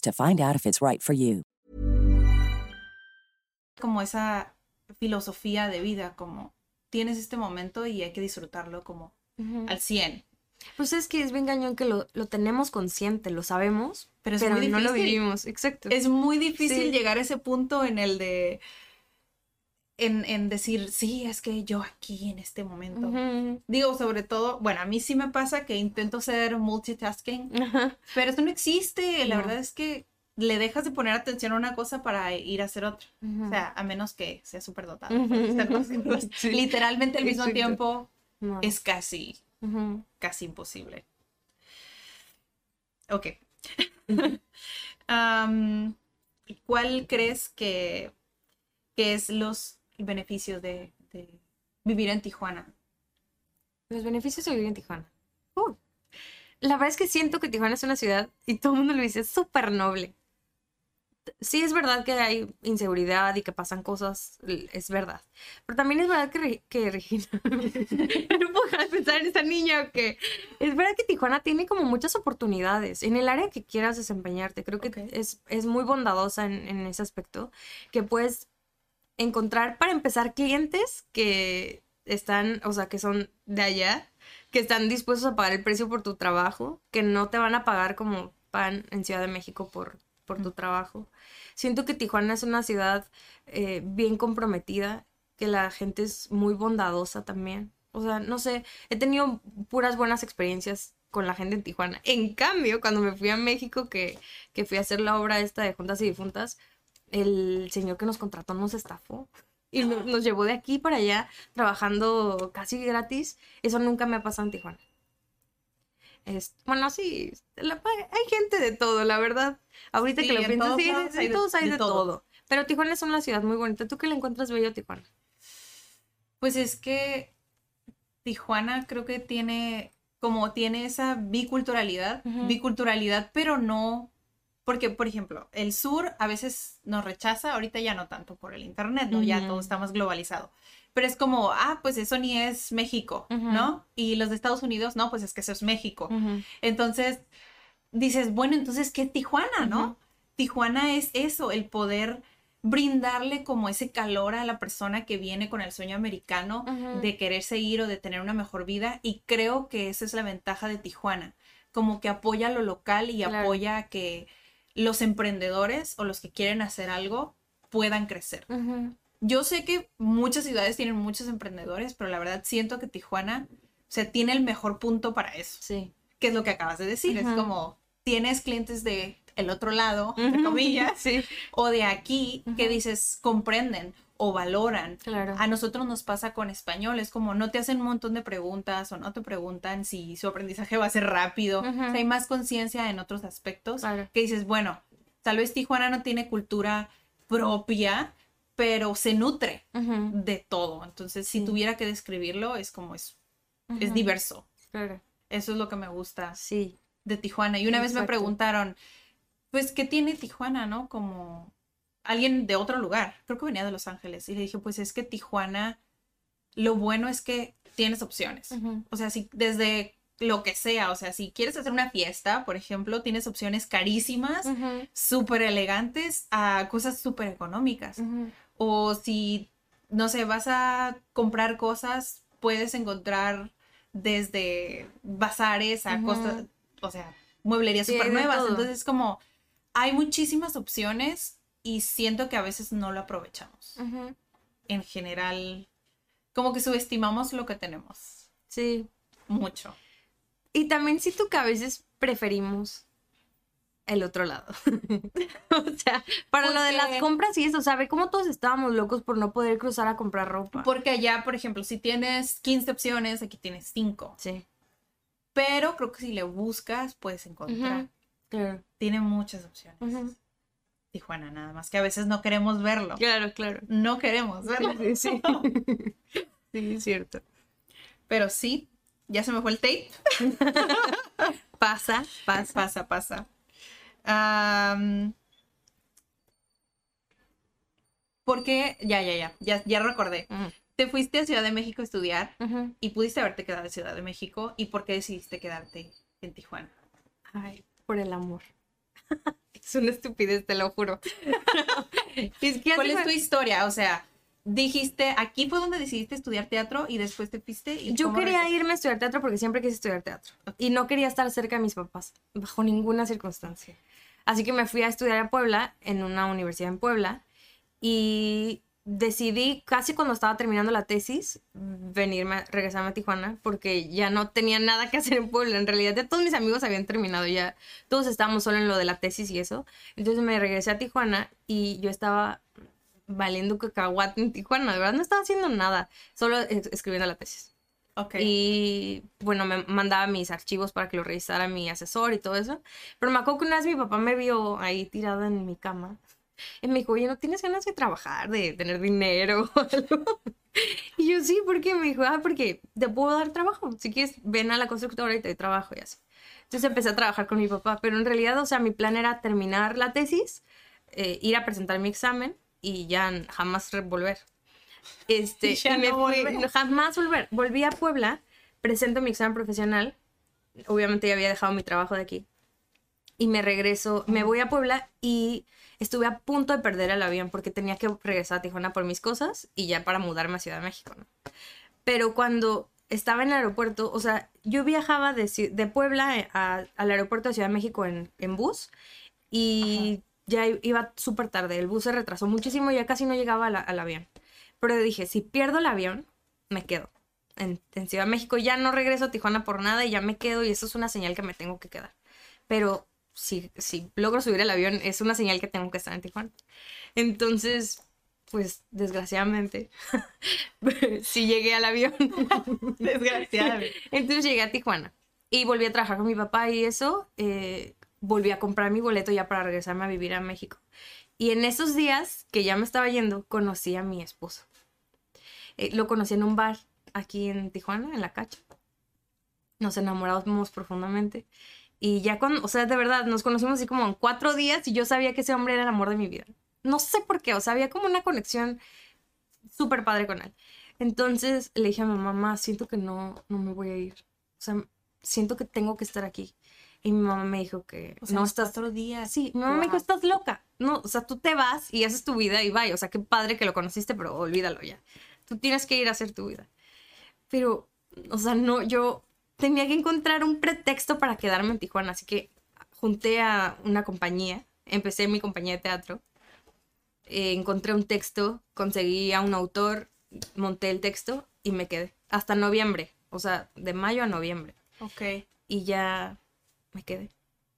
to find out if it's right for you. Como esa filosofía de vida, como tienes este momento y hay que disfrutarlo como al 100. Pues es que es bien cañón que lo, lo tenemos consciente, lo sabemos, Pero pero, es muy no lo difícil. vivimos. Exacto. Es muy difícil Sí. llegar a ese punto en el de. En, en decir, sí, es que yo aquí en este momento. Digo, sobre todo, bueno, a mí sí me pasa que intento ser multitasking, pero eso no existe. La No. verdad es que le dejas de poner atención a una cosa para ir a hacer otra. O sea, a menos que sea súper dotado. Sí. Literalmente al mismo Exacto. tiempo No. es casi, casi imposible. Ok. Am, ¿Cuál crees que, que es los beneficios de, de vivir en Tijuana? Los beneficios de vivir en Tijuana. Uh, La verdad es que siento que Tijuana es una ciudad, y todo el mundo lo dice, súper noble. Sí es verdad que hay inseguridad y que pasan cosas, es verdad. Pero también es verdad que, que Regina... no puedo dejar de pensar en esta niña que... Es verdad que Tijuana tiene como muchas oportunidades en el área que quieras desempeñarte. Creo que es, es muy bondadosa en, en ese aspecto, que puedes encontrar para empezar clientes que están, o sea, que son de allá, que están dispuestos a pagar el precio por tu trabajo, que no te van a pagar como pan en Ciudad de México por, por tu trabajo. Siento que Tijuana es una ciudad eh, bien comprometida, que la gente es muy bondadosa también. O sea, no sé, he tenido puras buenas experiencias con la gente en Tijuana. En cambio, cuando me fui a México, que, que fui a hacer la obra esta de Juntas y Difuntas, el señor que nos contrató nos estafó y no- nos llevó de aquí para allá trabajando casi gratis. Eso nunca me ha pasado en Tijuana. Es- bueno, sí, la hay gente de todo, la verdad. Ahorita Sí, que lo todos sí, hay de- todos hay de de, todo. todo. Pero Tijuana es una ciudad muy bonita. ¿Tú qué le encuentras bello a Tijuana? Pues es que Tijuana creo que tiene, como tiene esa biculturalidad, biculturalidad, pero no, porque por ejemplo, el sur a veces nos rechaza, ahorita ya no tanto por el internet, ¿no? Ya todo está más globalizado. Pero es como, ah, pues eso ni es México. ¿no? Y los de Estados Unidos, no, pues es que eso es México. Entonces, dices, bueno, entonces, ¿qué es Tijuana, no? Tijuana es eso, el poder brindarle como ese calor a la persona que viene con el sueño americano de quererse ir o de tener una mejor vida y creo que esa es la ventaja de Tijuana, como que apoya lo local y Claro. apoya que los emprendedores o los que quieren hacer algo puedan crecer. Yo sé que muchas ciudades tienen muchos emprendedores, pero la verdad siento que Tijuana o sea, tiene el mejor punto para eso Sí. que es lo que acabas de decir. Es como tienes clientes de el otro lado, entre comillas, Sí, o de aquí que dices comprenden o valoran. claro. A nosotros nos pasa con español, es como no te hacen un montón de preguntas o no te preguntan si su aprendizaje va a ser rápido. Ujú. O sea, hay más conciencia en otros aspectos que dices, bueno, tal vez Tijuana no tiene cultura propia, pero se nutre de todo. Entonces, si Sí. tuviera que describirlo, es como es, es diverso. Claro. Eso es lo que me gusta Sí. de Tijuana. Y una vez me preguntaron, pues, ¿qué tiene Tijuana, no? Como alguien de otro lugar. Creo que venía de Los Ángeles. Y le dije, pues es que Tijuana, lo bueno es que tienes opciones. O sea, si desde lo que sea, o sea, si quieres hacer una fiesta, por ejemplo, tienes opciones carísimas, Ujú. súper elegantes, a cosas súper económicas. O si, no sé, vas a comprar cosas, puedes encontrar desde bazares a cosas, o sea, mueblerías súper nuevas. Entonces, como hay muchísimas opciones y siento que a veces no lo aprovechamos. En general, como que subestimamos lo que tenemos. Sí. Mucho. Y también siento que a veces preferimos el otro lado. o sea, para lo de las compras y eso, ¿sabe? Como todos estábamos locos por no poder cruzar a comprar ropa. Porque allá, por ejemplo, si tienes 15 opciones, aquí tienes 5. Sí. Pero creo que si le buscas, puedes encontrar. Claro. Tiene muchas opciones. Ujú. Tijuana, nada más que a veces no queremos verlo. Claro, claro. No queremos verlo. Sí, sí. sí, es cierto. Pero sí, ya se me fue el tape. Pasa, pasa. Pasa, pasa. Am, porque, ya, ya, ya, ya, ya recordé. Te fuiste a Ciudad de México a estudiar y pudiste haberte quedado en Ciudad de México. ¿Y por qué decidiste quedarte en Tijuana? Ay, por el amor. es una estupidez, te lo juro. es que ¿Cuál es tu historia? O sea, dijiste, aquí fue donde decidiste estudiar teatro y después te fuiste. Y Yo quería irme a estudiar teatro porque siempre quise estudiar teatro. Y no quería estar cerca de mis papás, bajo ninguna circunstancia. Así que me fui a estudiar a Puebla, en una universidad en Puebla. Y decidí, casi cuando estaba terminando la tesis, venirme, regresarme a Tijuana, porque ya no tenía nada que hacer en Puebla. En realidad, ya todos mis amigos habían terminado, ya todos estábamos solo en lo de la tesis y eso. Entonces me regresé a Tijuana y yo estaba valiendo cacahuate en Tijuana, de verdad no estaba haciendo nada, solo es- escribiendo la tesis. Ok. Y bueno, me mandaba mis archivos para que lo revisara mi asesor y todo eso. Pero me acuerdo que una vez mi papá me vio ahí tirada en mi cama. Y me dijo, oye, ¿no tienes ganas de trabajar, de tener dinero o algo? Y yo, sí, ¿por qué? Me dijo, ah, porque te puedo dar trabajo. Si quieres, ven a la constructora y te doy trabajo y así. Entonces empecé a trabajar con mi papá. Pero en realidad, o sea, mi plan era terminar la tesis, eh, ir a presentar mi examen y ya jamás volver. Este, ya y me no fui- volver. jamás volver. Volví a Puebla, presento mi examen profesional. Obviamente ya había dejado mi trabajo de aquí. Y me regreso, me voy a Puebla y estuve a punto de perder el avión porque tenía que regresar a Tijuana por mis cosas y ya para mudarme a Ciudad de México, ¿no? Pero cuando estaba en el aeropuerto, o sea, yo viajaba de, de Puebla eh, a- al aeropuerto de Ciudad de México en, en bus y ya i- iba súper tarde. El bus se retrasó muchísimo y ya casi no llegaba la- al avión. Pero dije, si pierdo el avión, me quedo. En, en Ciudad de México ya no regreso a Tijuana por nada y ya me quedo y eso es una señal que me tengo que quedar. Pero si, si logro subir el avión, es una señal que tengo que estar en Tijuana. Entonces, pues desgraciadamente, sí llegué al avión. Desgraciadamente. Entonces llegué a Tijuana y volví a trabajar con mi papá y eso, eh, volví a comprar mi boleto ya para regresarme a vivir a México. Y en esos días que ya me estaba yendo, conocí a mi esposo. Eh, lo conocí en un bar aquí en Tijuana, en la cacha. Nos enamoramos profundamente. Y ya con, o sea, de verdad, nos conocimos así como en cuatro días y yo sabía que ese hombre era el amor de mi vida. No sé por qué, o sea, había como una conexión súper padre con él. Entonces le dije a mi mamá, siento que no, no me voy a ir. O sea, siento que tengo que estar aquí. Y mi mamá me dijo que O sea, no estás... cuatro días. Sí, mi mamá me dijo, estás loca. No, o sea, tú te vas y haces tu vida y vaya. O sea, qué padre que lo conociste, pero olvídalo ya. Tú tienes que ir a hacer tu vida. Pero, o sea, no, yo tenía que encontrar un pretexto para quedarme en Tijuana. Así que junté a una compañía, empecé mi compañía de teatro. eh, encontré un texto, conseguí a un autor, monté el texto y me quedé. Hasta noviembre. O sea, de mayo a noviembre Ok. y ya me quedé.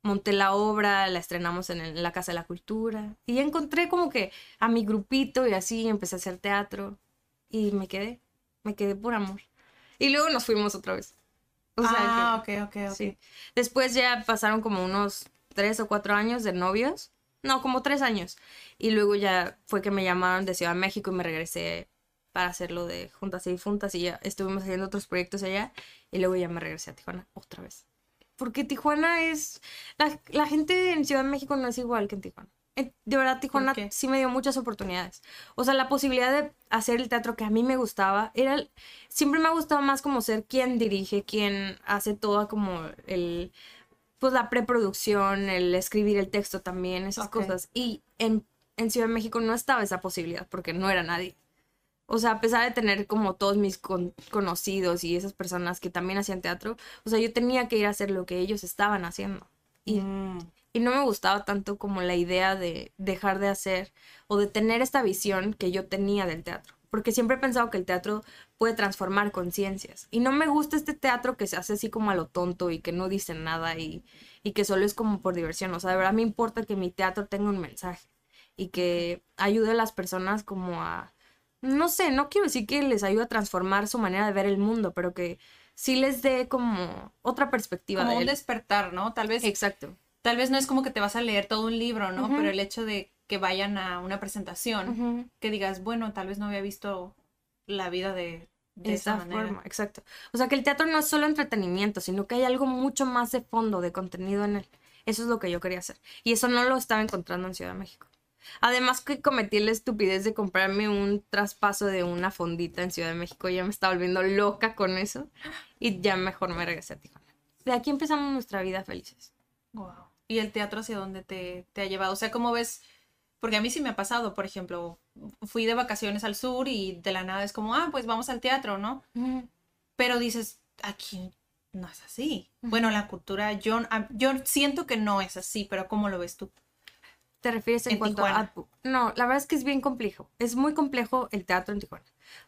Monté la obra, la estrenamos en, el- en la Casa de la Cultura y ya encontré como que a mi grupito y así empecé a hacer teatro y me quedé, me quedé por amor. Y luego nos fuimos otra vez. O sea, ah, que- ok, ok, ok. sí. Después ya pasaron como unos tres o cuatro años de novios. No, como tres años. Y luego ya fue que me llamaron de Ciudad de México y me regresé para hacerlo de Juntas y Difuntas y ya estuvimos haciendo otros proyectos allá y luego ya me regresé a Tijuana otra vez. Porque Tijuana es... La, la gente en Ciudad de México no es igual que en Tijuana. De verdad, Tijuana sí me dio muchas oportunidades. O sea, la posibilidad de hacer el teatro que a mí me gustaba era... el- Siempre me ha gustado más como ser quien dirige, quien hace todo como el... Pues la preproducción, el escribir el texto también, esas cosas. Y en, en Ciudad de México no estaba esa posibilidad porque no era nadie. O sea, a pesar de tener como todos mis con- conocidos y esas personas que también hacían teatro, o sea, yo tenía que ir a hacer lo que ellos estaban haciendo. Y, Mm. y no me gustaba tanto como la idea de dejar de hacer o de tener esta visión que yo tenía del teatro. Porque siempre he pensado que el teatro puede transformar conciencias. Y no me gusta este teatro que se hace así como a lo tonto y que no dice nada y, y que solo es como por diversión. O sea, de verdad me importa que mi teatro tenga un mensaje y que ayude a las personas como a, no sé, no quiero decir que les ayude a transformar su manera de ver el mundo, pero que sí les dé como otra perspectiva Como de un él. despertar, ¿no? Tal vez, Exacto. tal vez no es como que te vas a leer todo un libro, ¿no? Pero el hecho de que vayan a una presentación, que digas, bueno, tal vez no había visto la vida de, de de esa esa manera. forma, exacto. O sea que el teatro no es solo entretenimiento, sino que hay algo mucho más de fondo, de contenido en él. Eso es lo que yo quería hacer. Y eso no lo estaba encontrando en Ciudad de México. Además que cometí la estupidez de comprarme un traspaso de una fondita en Ciudad de México. Ya me estaba volviendo loca con eso. Y ya mejor me regresé a Tijuana. De aquí empezamos nuestra vida felices. Wow. ¿Y el teatro hacia dónde te, te ha llevado? O sea, ¿cómo ves Porque a mí sí me ha pasado, por ejemplo, fui de vacaciones al sur y de la nada es como, ah, pues vamos al teatro, ¿no? Pero dices, aquí no es así. Bueno, la cultura, yo, yo siento que no es así, pero ¿cómo lo ves tú? ¿Te refieres en, cuanto a... No, la verdad es que es bien complejo. Es muy complejo el teatro en Tijuana.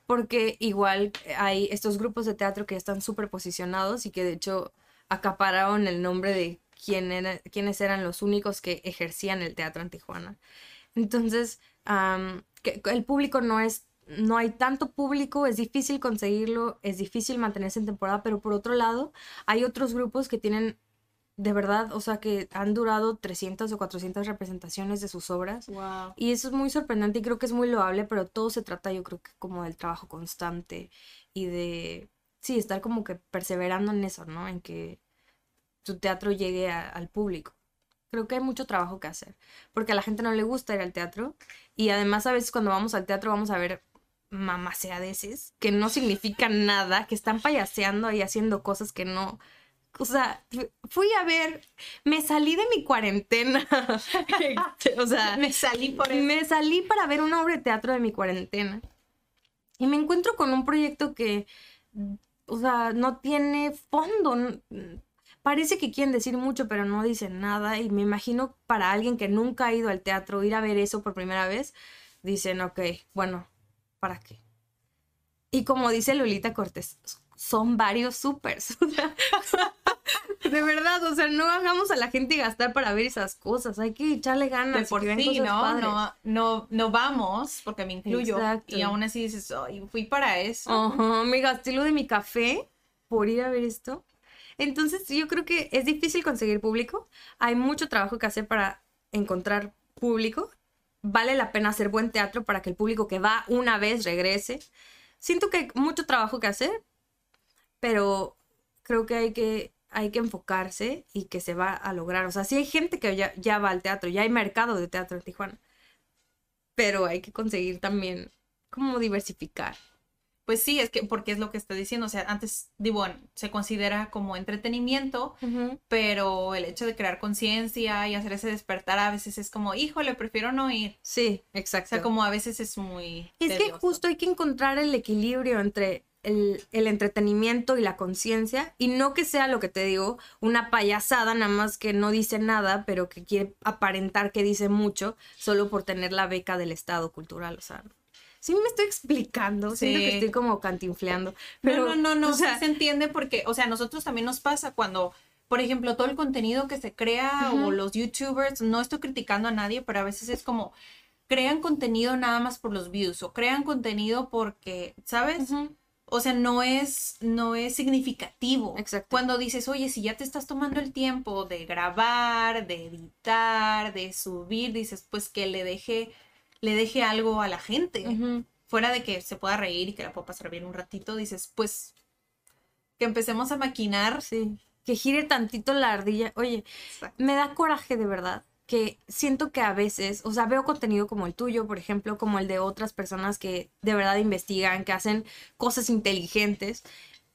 Porque igual hay estos grupos de teatro que están súper posicionados y que de hecho acapararon el nombre de quién era, quiénes eran los únicos que ejercían el teatro en Tijuana. Entonces, que el público no es, no hay tanto público, es difícil conseguirlo, es difícil mantenerse en temporada, pero por otro lado, hay otros grupos que tienen de verdad, o sea, que han durado 300 o 400 representaciones de sus obras. Wow. Y eso es muy sorprendente y creo que es muy loable, pero todo se trata, yo creo que como del trabajo constante y de, sí, estar como que perseverando en eso, ¿no? En que tu teatro llegue al público. Creo que hay mucho trabajo que hacer, porque a la gente no le gusta ir al teatro y además a veces cuando vamos al teatro vamos a ver mamaseadeces que no significan nada, que están payaseando y haciendo cosas que no, o sea, fui a ver, me salí de mi cuarentena. o sea, me salí por eso. Me salí para ver una obra de teatro de mi cuarentena. Y me encuentro con un proyecto que, o sea, no tiene fondo parece que quieren decir mucho, pero no dicen nada. Y me imagino para alguien que nunca ha ido al teatro, ir a ver eso por primera vez, dicen, ok, bueno, ¿para qué? Y como dice Lolita Cortés, son varios supers. de verdad, o sea, no hagamos a la gente gastar para ver esas cosas. Hay que echarle ganas. por sí, ¿no? no, no, no vamos, porque me incluyo. Y aún así dices, ay, fui para eso. Ajá, me gasté lo de mi café por ir a ver esto. Entonces yo creo que es difícil conseguir público. Hay mucho trabajo que hacer para encontrar público. Vale la pena hacer buen teatro para que el público que va una vez regrese. Siento que hay mucho trabajo que hacer, pero creo que hay que, hay que enfocarse y que se va a lograr. O sea, sí hay gente que ya, ya va al teatro, ya hay mercado de teatro en Tijuana, pero hay que conseguir también como diversificar. Pues sí, es que, porque es lo que estoy diciendo, o sea, antes, digo, se considera como entretenimiento, pero el hecho de crear conciencia y hacer ese despertar a veces es como, híjole, prefiero no ir. Sí, exacto. O sea, como a veces es muy... Es que justo hay que encontrar el equilibrio entre el, el, entretenimiento y la conciencia y no que sea lo que te digo, una payasada nada más que no dice nada, pero que quiere aparentar que dice mucho solo por tener la beca del Estado cultural, o sea, sí me estoy explicando, siento que estoy como cantinfleando. Pero, no, no, no, no, se entiende porque, o sea, a nosotros también nos pasa cuando, por ejemplo, todo el contenido que se crea o los youtubers, no estoy criticando a nadie, pero a veces es como, crean contenido nada más por los views o crean contenido porque, ¿sabes? O sea, no es, no es significativo. Exacto. Cuando dices, oye, si ya te estás tomando el tiempo de grabar, de editar, de subir, dices, pues que le deje le deje algo a la gente. Fuera de que se pueda reír y que la pueda pasar bien un ratito, dices, pues que empecemos a maquinar. Sí. Que gire tantito la ardilla. Oye, me da coraje de verdad que siento que a veces, o sea, veo contenido como el tuyo, por ejemplo, como el de otras personas que de verdad investigan, que hacen cosas inteligentes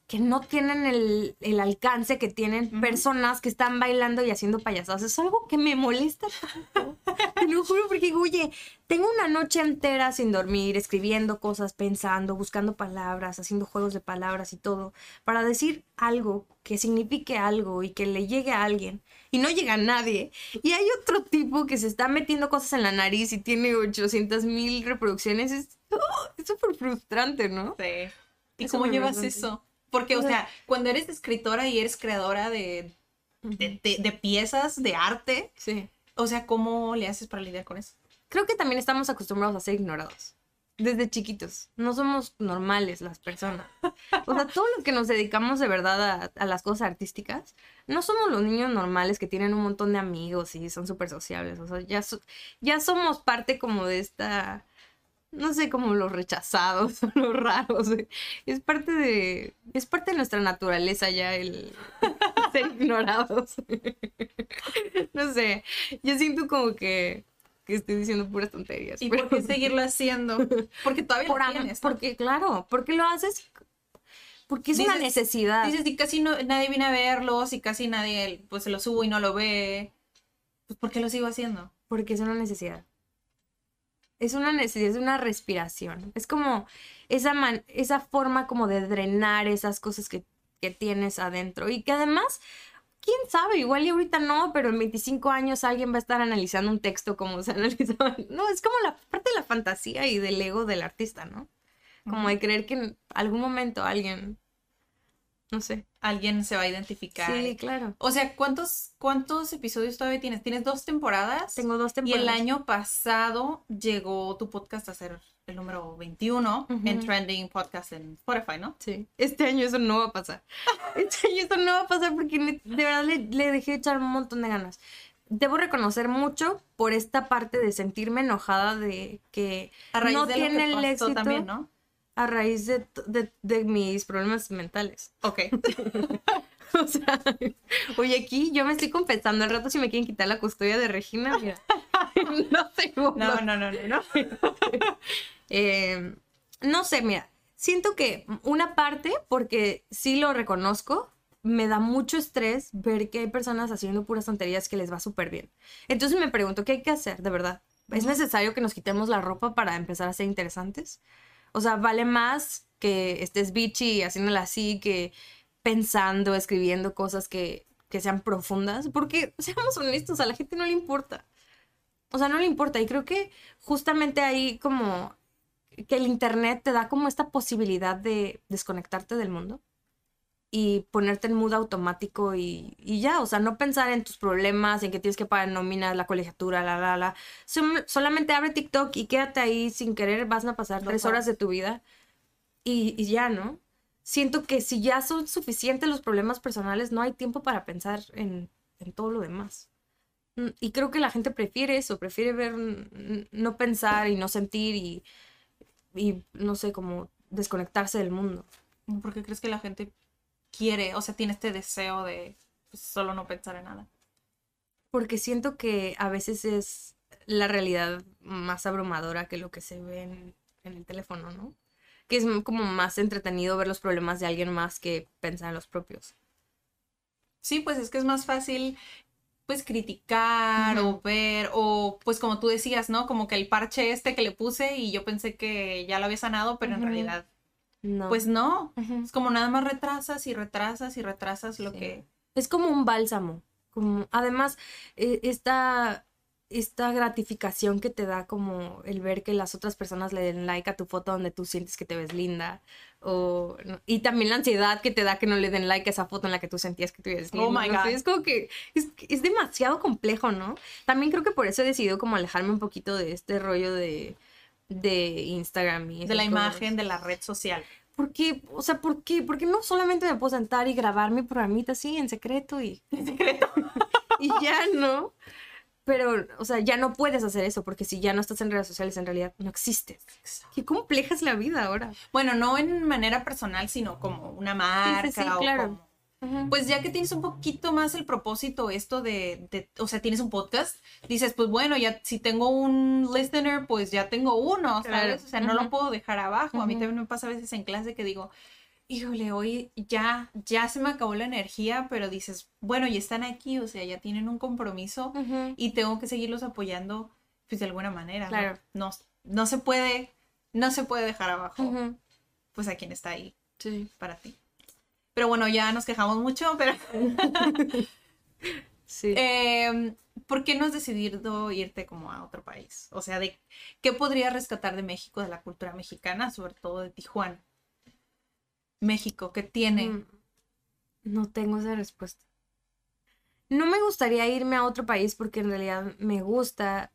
que no tienen el, alcance que tienen personas que están bailando y haciendo payasadas. Es algo que me molesta tanto. Te lo juro, porque oye, tengo una noche entera sin dormir, escribiendo cosas, pensando, buscando palabras, haciendo juegos de palabras y todo, para decir algo que signifique algo y que le llegue a alguien. Y no llega nadie. Y hay otro tipo que se está metiendo cosas en la nariz y tiene 800 mil reproducciones. Es oh, súper frustrante, ¿no? Sí. ¿Y cómo llevas eso? Porque, o sea, cuando eres escritora y eres creadora de, de, piezas, de arte, sí. o sea, ¿cómo le haces para lidiar con eso? Creo que también estamos acostumbrados a ser ignorados. Desde chiquitos. No somos normales las personas. O sea, todo lo que nos dedicamos de verdad a, las cosas artísticas, no somos los niños normales que tienen un montón de amigos y son súper sociables. O sea, ya, ya somos parte como de esta no sé, como los rechazados, los raros. Es parte de, es parte de nuestra naturaleza ya el ser ignorados. No sé, yo siento como que, estoy diciendo puras tonterías. ¿Y por qué seguirlo haciendo? Porque todavía por, lo tienes. Porque, claro, porque lo haces porque es una necesidad. Dices, si casi no, nadie viene a verlo, si casi nadie pues se lo subo y no lo ve, pues ¿por qué lo sigo haciendo? Porque es una necesidad. es una necesidad, es una respiración. Es como esa, man- esa forma como de drenar esas cosas que, que tienes adentro. Y que además, quién sabe, igual y ahorita no, pero en 25 años alguien va a estar analizando un texto como se analizaba. No, es como la parte de la fantasía y del ego del artista, ¿no? Como de creer que en algún momento alguien, no sé. Alguien se va a identificar. Sí, claro. O sea, ¿cuántos, ¿cuántos episodios todavía tienes? ¿Tienes dos temporadas? Tengo dos Y temporadas. el año pasado llegó tu podcast a ser el número 21 en Ujú. Trending Podcast en Spotify, ¿no? Sí. Este año eso no va a pasar. Este año eso no va a pasar porque de verdad le, le dejé echar un montón de ganas. Debo reconocer mucho por esta parte de sentirme enojada de que A raíz no de lo tiene que el éxito también, ¿no? a raíz de, de- de mis problemas mentales. Ok. O sea, oye, aquí yo me estoy confesando. Al rato si me quieren quitar la custodia de Regina, mira. no sé. No, no, no, no, no. Eh, no sé, mira, siento que una parte, porque sí lo reconozco, me da mucho estrés ver que hay personas haciendo puras tonterías que les va súper bien. Entonces me pregunto, ¿qué hay que hacer, de verdad? ¿Es necesario que nos quitemos la ropa para empezar a ser interesantes? O sea, vale más que estés bitchy haciéndola así que pensando, escribiendo cosas que, que sean profundas, porque seamos honestos, a la gente no le importa. O sea, no le importa. Y creo que justamente ahí como que el internet te da como esta posibilidad de desconectarte del mundo y ponerte en mood automático y, y ya, o sea, no pensar en tus problemas, en que tienes que pagar nóminas, la colegiatura, la, la, la. Som- solamente abre TikTok y quédate ahí sin querer, vas a pasar tres horas de tu vida y, y ya, ¿no? Siento que si ya son suficientes los problemas personales, no hay tiempo para pensar en, en todo lo demás. Mm, Y creo que la gente prefiere eso, prefiere ver, no pensar y no sentir y, y no sé, como desconectarse del mundo. ¿Por qué crees que la gente quiere, o sea, tiene este deseo de pues, solo no pensar en nada? Porque siento que a veces es la realidad más abrumadora que lo que se ve en, en el teléfono, ¿no? Que es como más entretenido ver los problemas de alguien más que pensar en los propios. Sí, pues es que es más fácil pues criticar o ver o pues como tú decías, ¿no? Como que el parche este que le puse y yo pensé que ya lo había sanado, pero en realidad No. pues no. Es como nada más retrasas y retrasas y retrasas lo Sí. que Es como un bálsamo. Como, además, eh, esta, esta gratificación que te da como el ver que las otras personas le den like a tu foto donde tú sientes que te ves linda. O, y también la ansiedad que te da que no le den like a esa foto en la que tú sentías que te ves linda. Oh my God. es como que es, es demasiado complejo, ¿no? También creo que por eso he decidido como alejarme un poquito de este rollo de, de Instagram y de la cosas. imagen de la red social. ¿Por qué? O sea, ¿por qué? Porque no solamente me puedo sentar y grabar mi programita así en secreto y, En secreto. y ya, ¿no? Pero, o sea, ya no puedes hacer eso porque si ya no estás en redes sociales, en realidad no existes. Qué compleja es la vida ahora. Bueno, no en manera personal, sino como una marca sí, o claro. como- Pues ya que tienes un poquito más el propósito esto de, de- o sea, tienes un podcast, dices, pues bueno, ya si tengo un listener, pues ya tengo uno, Claro. ¿sabes? O sea, no lo puedo dejar abajo. A mí también me pasa a veces en clase que digo, híjole, hoy ya, ya se me acabó la energía, pero dices, bueno, y están aquí, o sea, ya tienen un compromiso y tengo que seguirlos apoyando, pues de alguna manera. Claro. No, no se puede, no se puede dejar abajo, pues a quien está ahí Sí. para ti. Pero bueno, ya nos quejamos mucho, pero Sí. eh, ¿por qué no has decidido irte como a otro país? O sea, de ¿qué podrías rescatar de México, de la cultura mexicana, sobre todo de Tijuana? México, ¿qué tiene? Mm, No tengo esa respuesta. No me gustaría irme a otro país porque en realidad me gusta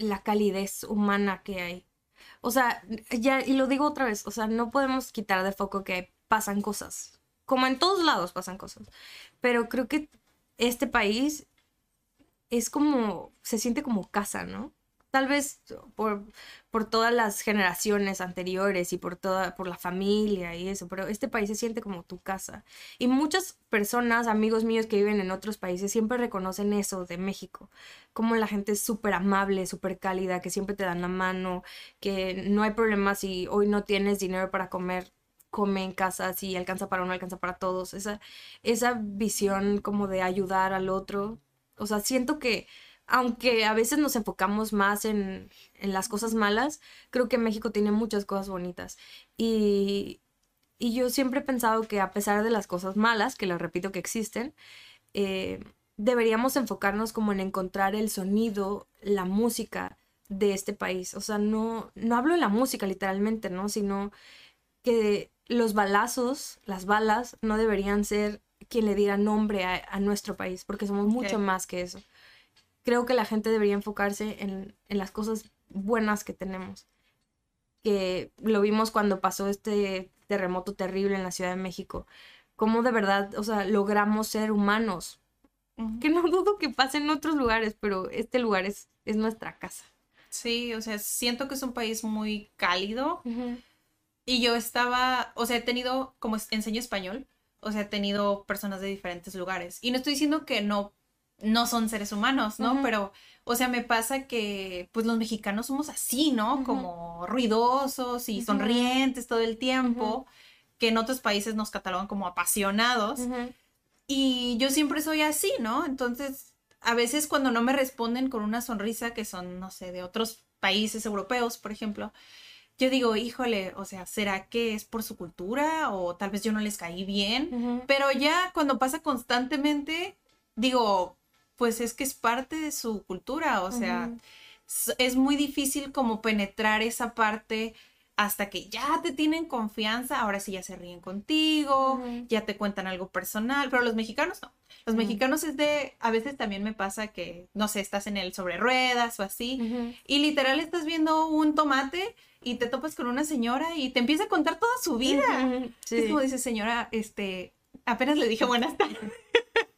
la calidez humana que hay. O sea, ya, y lo digo otra vez, o sea, no podemos quitar de foco que pasan cosas. Como en todos lados pasan cosas. Pero creo que este país es como, se siente como casa, ¿no? Tal vez por, por todas las generaciones anteriores y por toda, por la familia y eso, pero este país se siente como tu casa. Y muchas personas, amigos míos que viven en otros países, siempre reconocen eso de México, como la gente es súper amable, súper cálida, que siempre te dan la mano, que no hay problema si hoy no tienes dinero para comer, come en casa, si alcanza para uno, alcanza para todos. Esa, esa visión como de ayudar al otro. O sea, siento que aunque a veces nos enfocamos más en, en las cosas malas, creo que México tiene muchas cosas bonitas. Y, y yo siempre he pensado que a pesar de las cosas malas, que les repito que existen, eh, deberíamos enfocarnos como en encontrar el sonido, la música de este país. O sea, no, no hablo de la música literalmente, ¿no? Sino que los balazos, las balas, no deberían ser quien le diera nombre a, a nuestro país, porque somos mucho más que eso. Creo que la gente debería enfocarse en, en las cosas buenas que tenemos. Que lo vimos cuando pasó este terremoto terrible en la Ciudad de México. Cómo de verdad, o sea, logramos ser humanos. Ujú. Que no dudo que pase en otros lugares, pero este lugar es, es nuestra casa. Sí, o sea, siento que es un país muy cálido. Y yo estaba, o sea, he tenido, como enseño español, o sea, he tenido personas de diferentes lugares. Y no estoy diciendo que no, no son seres humanos, ¿no? Pero, o sea, me pasa que, pues los mexicanos somos así, ¿no? Como ruidosos y sonrientes todo el tiempo, que en otros países nos catalogan como apasionados. Y yo siempre soy así, ¿no? Entonces, a veces cuando no me responden con una sonrisa, que son, no sé, de otros países europeos, por ejemplo, yo digo, híjole, o sea, ¿será que es por su cultura o tal vez yo no les caí bien? Pero ya cuando pasa constantemente, digo, pues es que es parte de su cultura, o sea, es muy difícil como penetrar esa parte hasta que ya te tienen confianza, ahora sí ya se ríen contigo, ya te cuentan algo personal, pero los mexicanos no. Los mexicanos es de, a veces también me pasa que, no sé, estás en el sobre ruedas o así, y literal estás viendo un tomate y te topas con una señora y te empieza a contar toda su vida. Sí. Es como dice, señora, este, apenas le dije buenas tardes.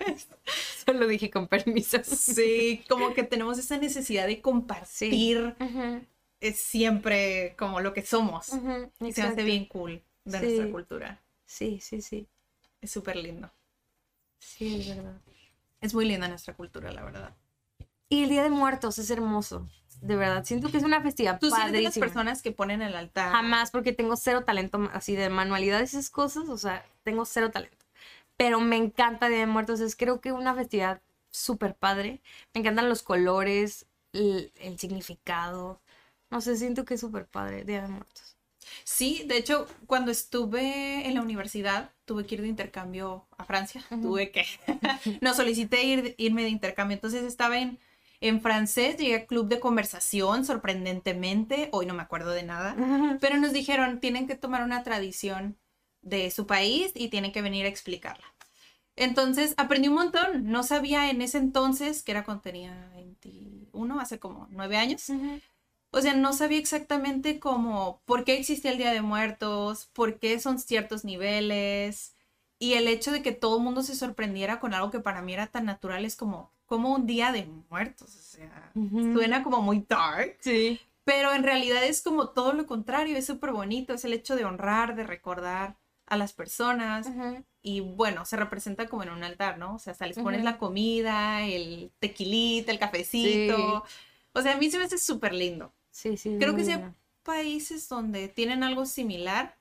Solo dije con permiso. Sí, como que tenemos esa necesidad de compartir es siempre como lo que somos. Y se hace bien cool de Sí. nuestra cultura. Sí, sí, sí. Es súper lindo. Sí, es verdad. Es muy linda nuestra cultura, la verdad. Y el Día de Muertos es hermoso. De verdad, siento que es una festividad Tú de las padrísima. personas que ponen el altar. Jamás, porque tengo cero talento así de manualidades y esas cosas, o sea, tengo cero talento. Pero me encanta Día de Muertos, es creo que una festividad súper padre. Me encantan los colores, el, el significado. No sé, siento que es súper padre Día de Muertos. Sí, de hecho, cuando estuve en la universidad, tuve que ir de intercambio a Francia. Ujú. Tuve que. no solicité ir, irme de intercambio. Entonces estaba en, en francés, llegué a club de conversación, sorprendentemente. Hoy no me acuerdo de nada. Pero nos dijeron, tienen que tomar una tradición de su país y tienen que venir a explicarla. Entonces aprendí un montón. No sabía en ese entonces, que era cuando tenía 21, hace como nueve años. O sea, no sabía exactamente cómo, por qué existía el Día de Muertos, por qué son ciertos niveles. Y el hecho de que todo el mundo se sorprendiera con algo que para mí era tan natural es como, como un Día de Muertos. O sea, suena como muy dark. Sí. Pero en realidad es como todo lo contrario, es súper bonito, es el hecho de honrar, de recordar a las personas y bueno, se representa como en un altar, ¿no? O sea, hasta les pones la comida, el tequilita, el cafecito. O sea, a mí se me hace súper lindo. Sí, sí. Creo que sí hay países donde tienen algo similar,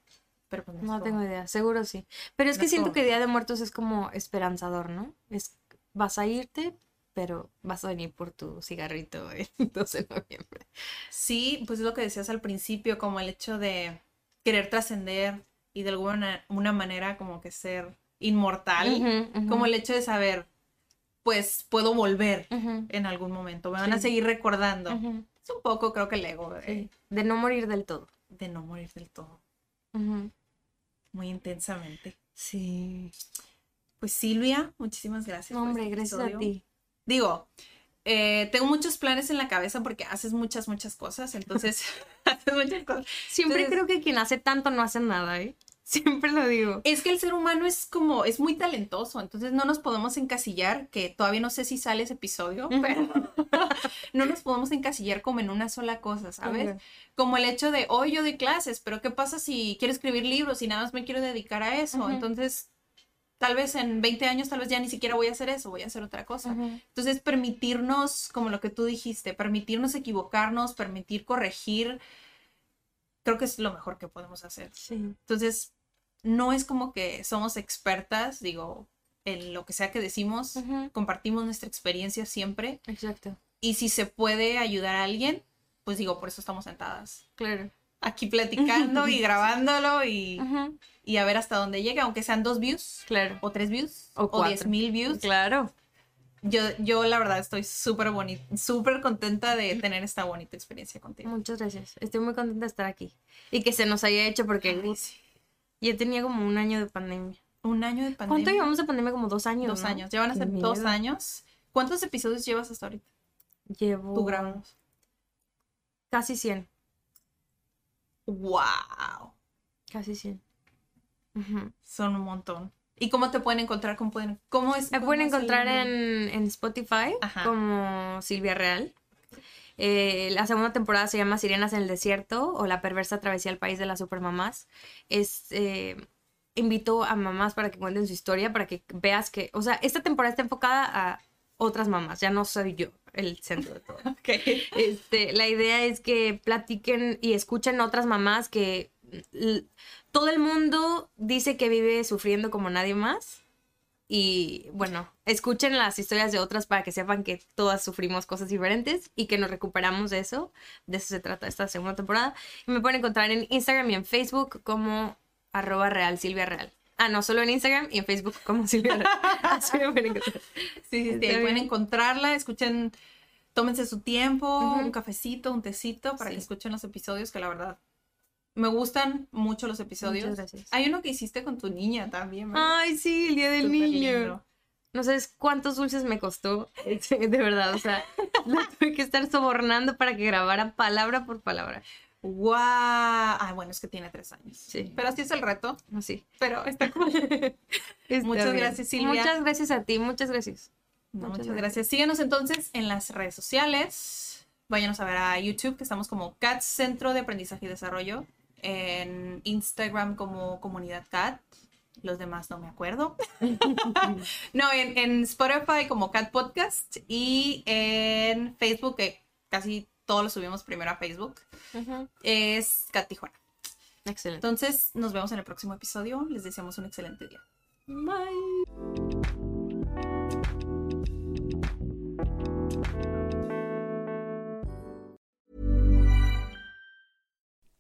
pero pues No tengo idea, seguro sí. Pero es No que siento que Día de Muertos es como esperanzador, ¿no? Es, vas a irte, pero vas a venir por tu cigarrito el 12 de noviembre. Sí, pues es lo que decías al principio, como el hecho de querer trascender y de alguna una manera como que ser inmortal. Como el hecho de saber, pues puedo volver en algún momento, me van a seguir recordando. Es un poco, creo que el ego de, sí. De no morir del todo. de no morir del todo, muy intensamente. Sí. Pues Silvia, muchísimas gracias. No, por hombre, este gracias a ti. Digo, eh, tengo muchos planes en la cabeza porque haces muchas, muchas cosas, entonces haces muchas cosas. Siempre Entonces- creo que quien hace tanto no hace nada, ¿eh? Siempre lo digo. Es que el ser humano es como, es muy talentoso, entonces no nos podemos encasillar, que todavía no sé si sale ese episodio, pero no nos podemos encasillar como en una sola cosa, ¿sabes? Como el hecho de, hoy yo doy clases, pero ¿qué pasa si quiero escribir libros y nada más me quiero dedicar a eso? Entonces, tal vez en 20 años, tal vez ya ni siquiera voy a hacer eso, voy a hacer otra cosa. Entonces, permitirnos, como lo que tú dijiste, permitirnos equivocarnos, permitir corregir, creo que es lo mejor que podemos hacer. Sí. Entonces, no es como que somos expertas, digo, en lo que sea que decimos, compartimos nuestra experiencia siempre Exacto. Y si se puede ayudar a alguien, pues digo, por eso estamos sentadas. Claro. Aquí platicando y grabándolo y, y a ver hasta dónde llega, aunque sean dos views Claro. o tres views O diez mil views. Claro. Yo, yo la verdad estoy súper bonita, súper contenta de tener esta bonita experiencia contigo. Muchas gracias. Estoy muy contenta de estar aquí. Y que se nos haya hecho porque Ay, sí. Ya tenía como un año de pandemia. Un año de pandemia. ¿Cuánto llevamos de pandemia? Como dos años. Dos ¿no? años. Ya van a ser dos miedo. años. ¿Cuántos episodios llevas hasta ahorita? Llevo Tú grabados. casi 100. ¡Wow! Casi 100. Ujú. Son un montón. ¿Y cómo te pueden encontrar? ¿Cómo, pueden, cómo es? Me pueden encontrar en, en Spotify Ajá. como Silvia Real. Eh, la segunda temporada se llama Sirenas en el Desierto o La perversa travesía al país de las supermamás. Es, eh, invito a mamás para que cuenten su historia, para que veas que, o sea, esta temporada está enfocada a otras mamás, ya no soy yo el centro de todo. Este, la idea es que platiquen y escuchen a otras mamás que todo el mundo dice que vive sufriendo como nadie más. Y bueno, escuchen las historias de otras para que sepan que todas sufrimos cosas diferentes y que nos recuperamos de eso. De eso se trata esta segunda temporada. Y me pueden encontrar en Instagram y en Facebook como arroba real Silvia Real. Ah, no, solo en Instagram y en Facebook como Silvia Real. Así me pueden encontrar. Sí, sí, pueden encontrarla, escuchen, tómense su tiempo, un cafecito, un tecito, para Sí. que escuchen los episodios, que la verdad me gustan mucho los episodios. Muchas gracias. Hay uno que hiciste con tu niña también, ¿verdad? Ay, sí, el día del Súper niño. lindo. No sabes cuántos dulces me costó. De verdad, o sea, la tuve que estar sobornando para que grabara palabra por palabra. ¡Guau! Ah, bueno, es que tiene tres años. Sí. Pero así es el reto, Así. pero está cool. Está Muchas bien. gracias, Silvia. Muchas gracias a ti, muchas gracias. No, Muchas muchas gracias. Síguenos entonces en las redes sociales. Váyanos a ver a YouTube, que estamos como CAT Centro de Aprendizaje y Desarrollo. En Instagram como Comunidad CAT. Los demás no me acuerdo. no, en, en Spotify como CAT Podcast. Y en Facebook, que casi todos lo subimos primero a Facebook, es CAT Tijuana. Excelente. Entonces, nos vemos en el próximo episodio. Les deseamos un excelente día. Bye.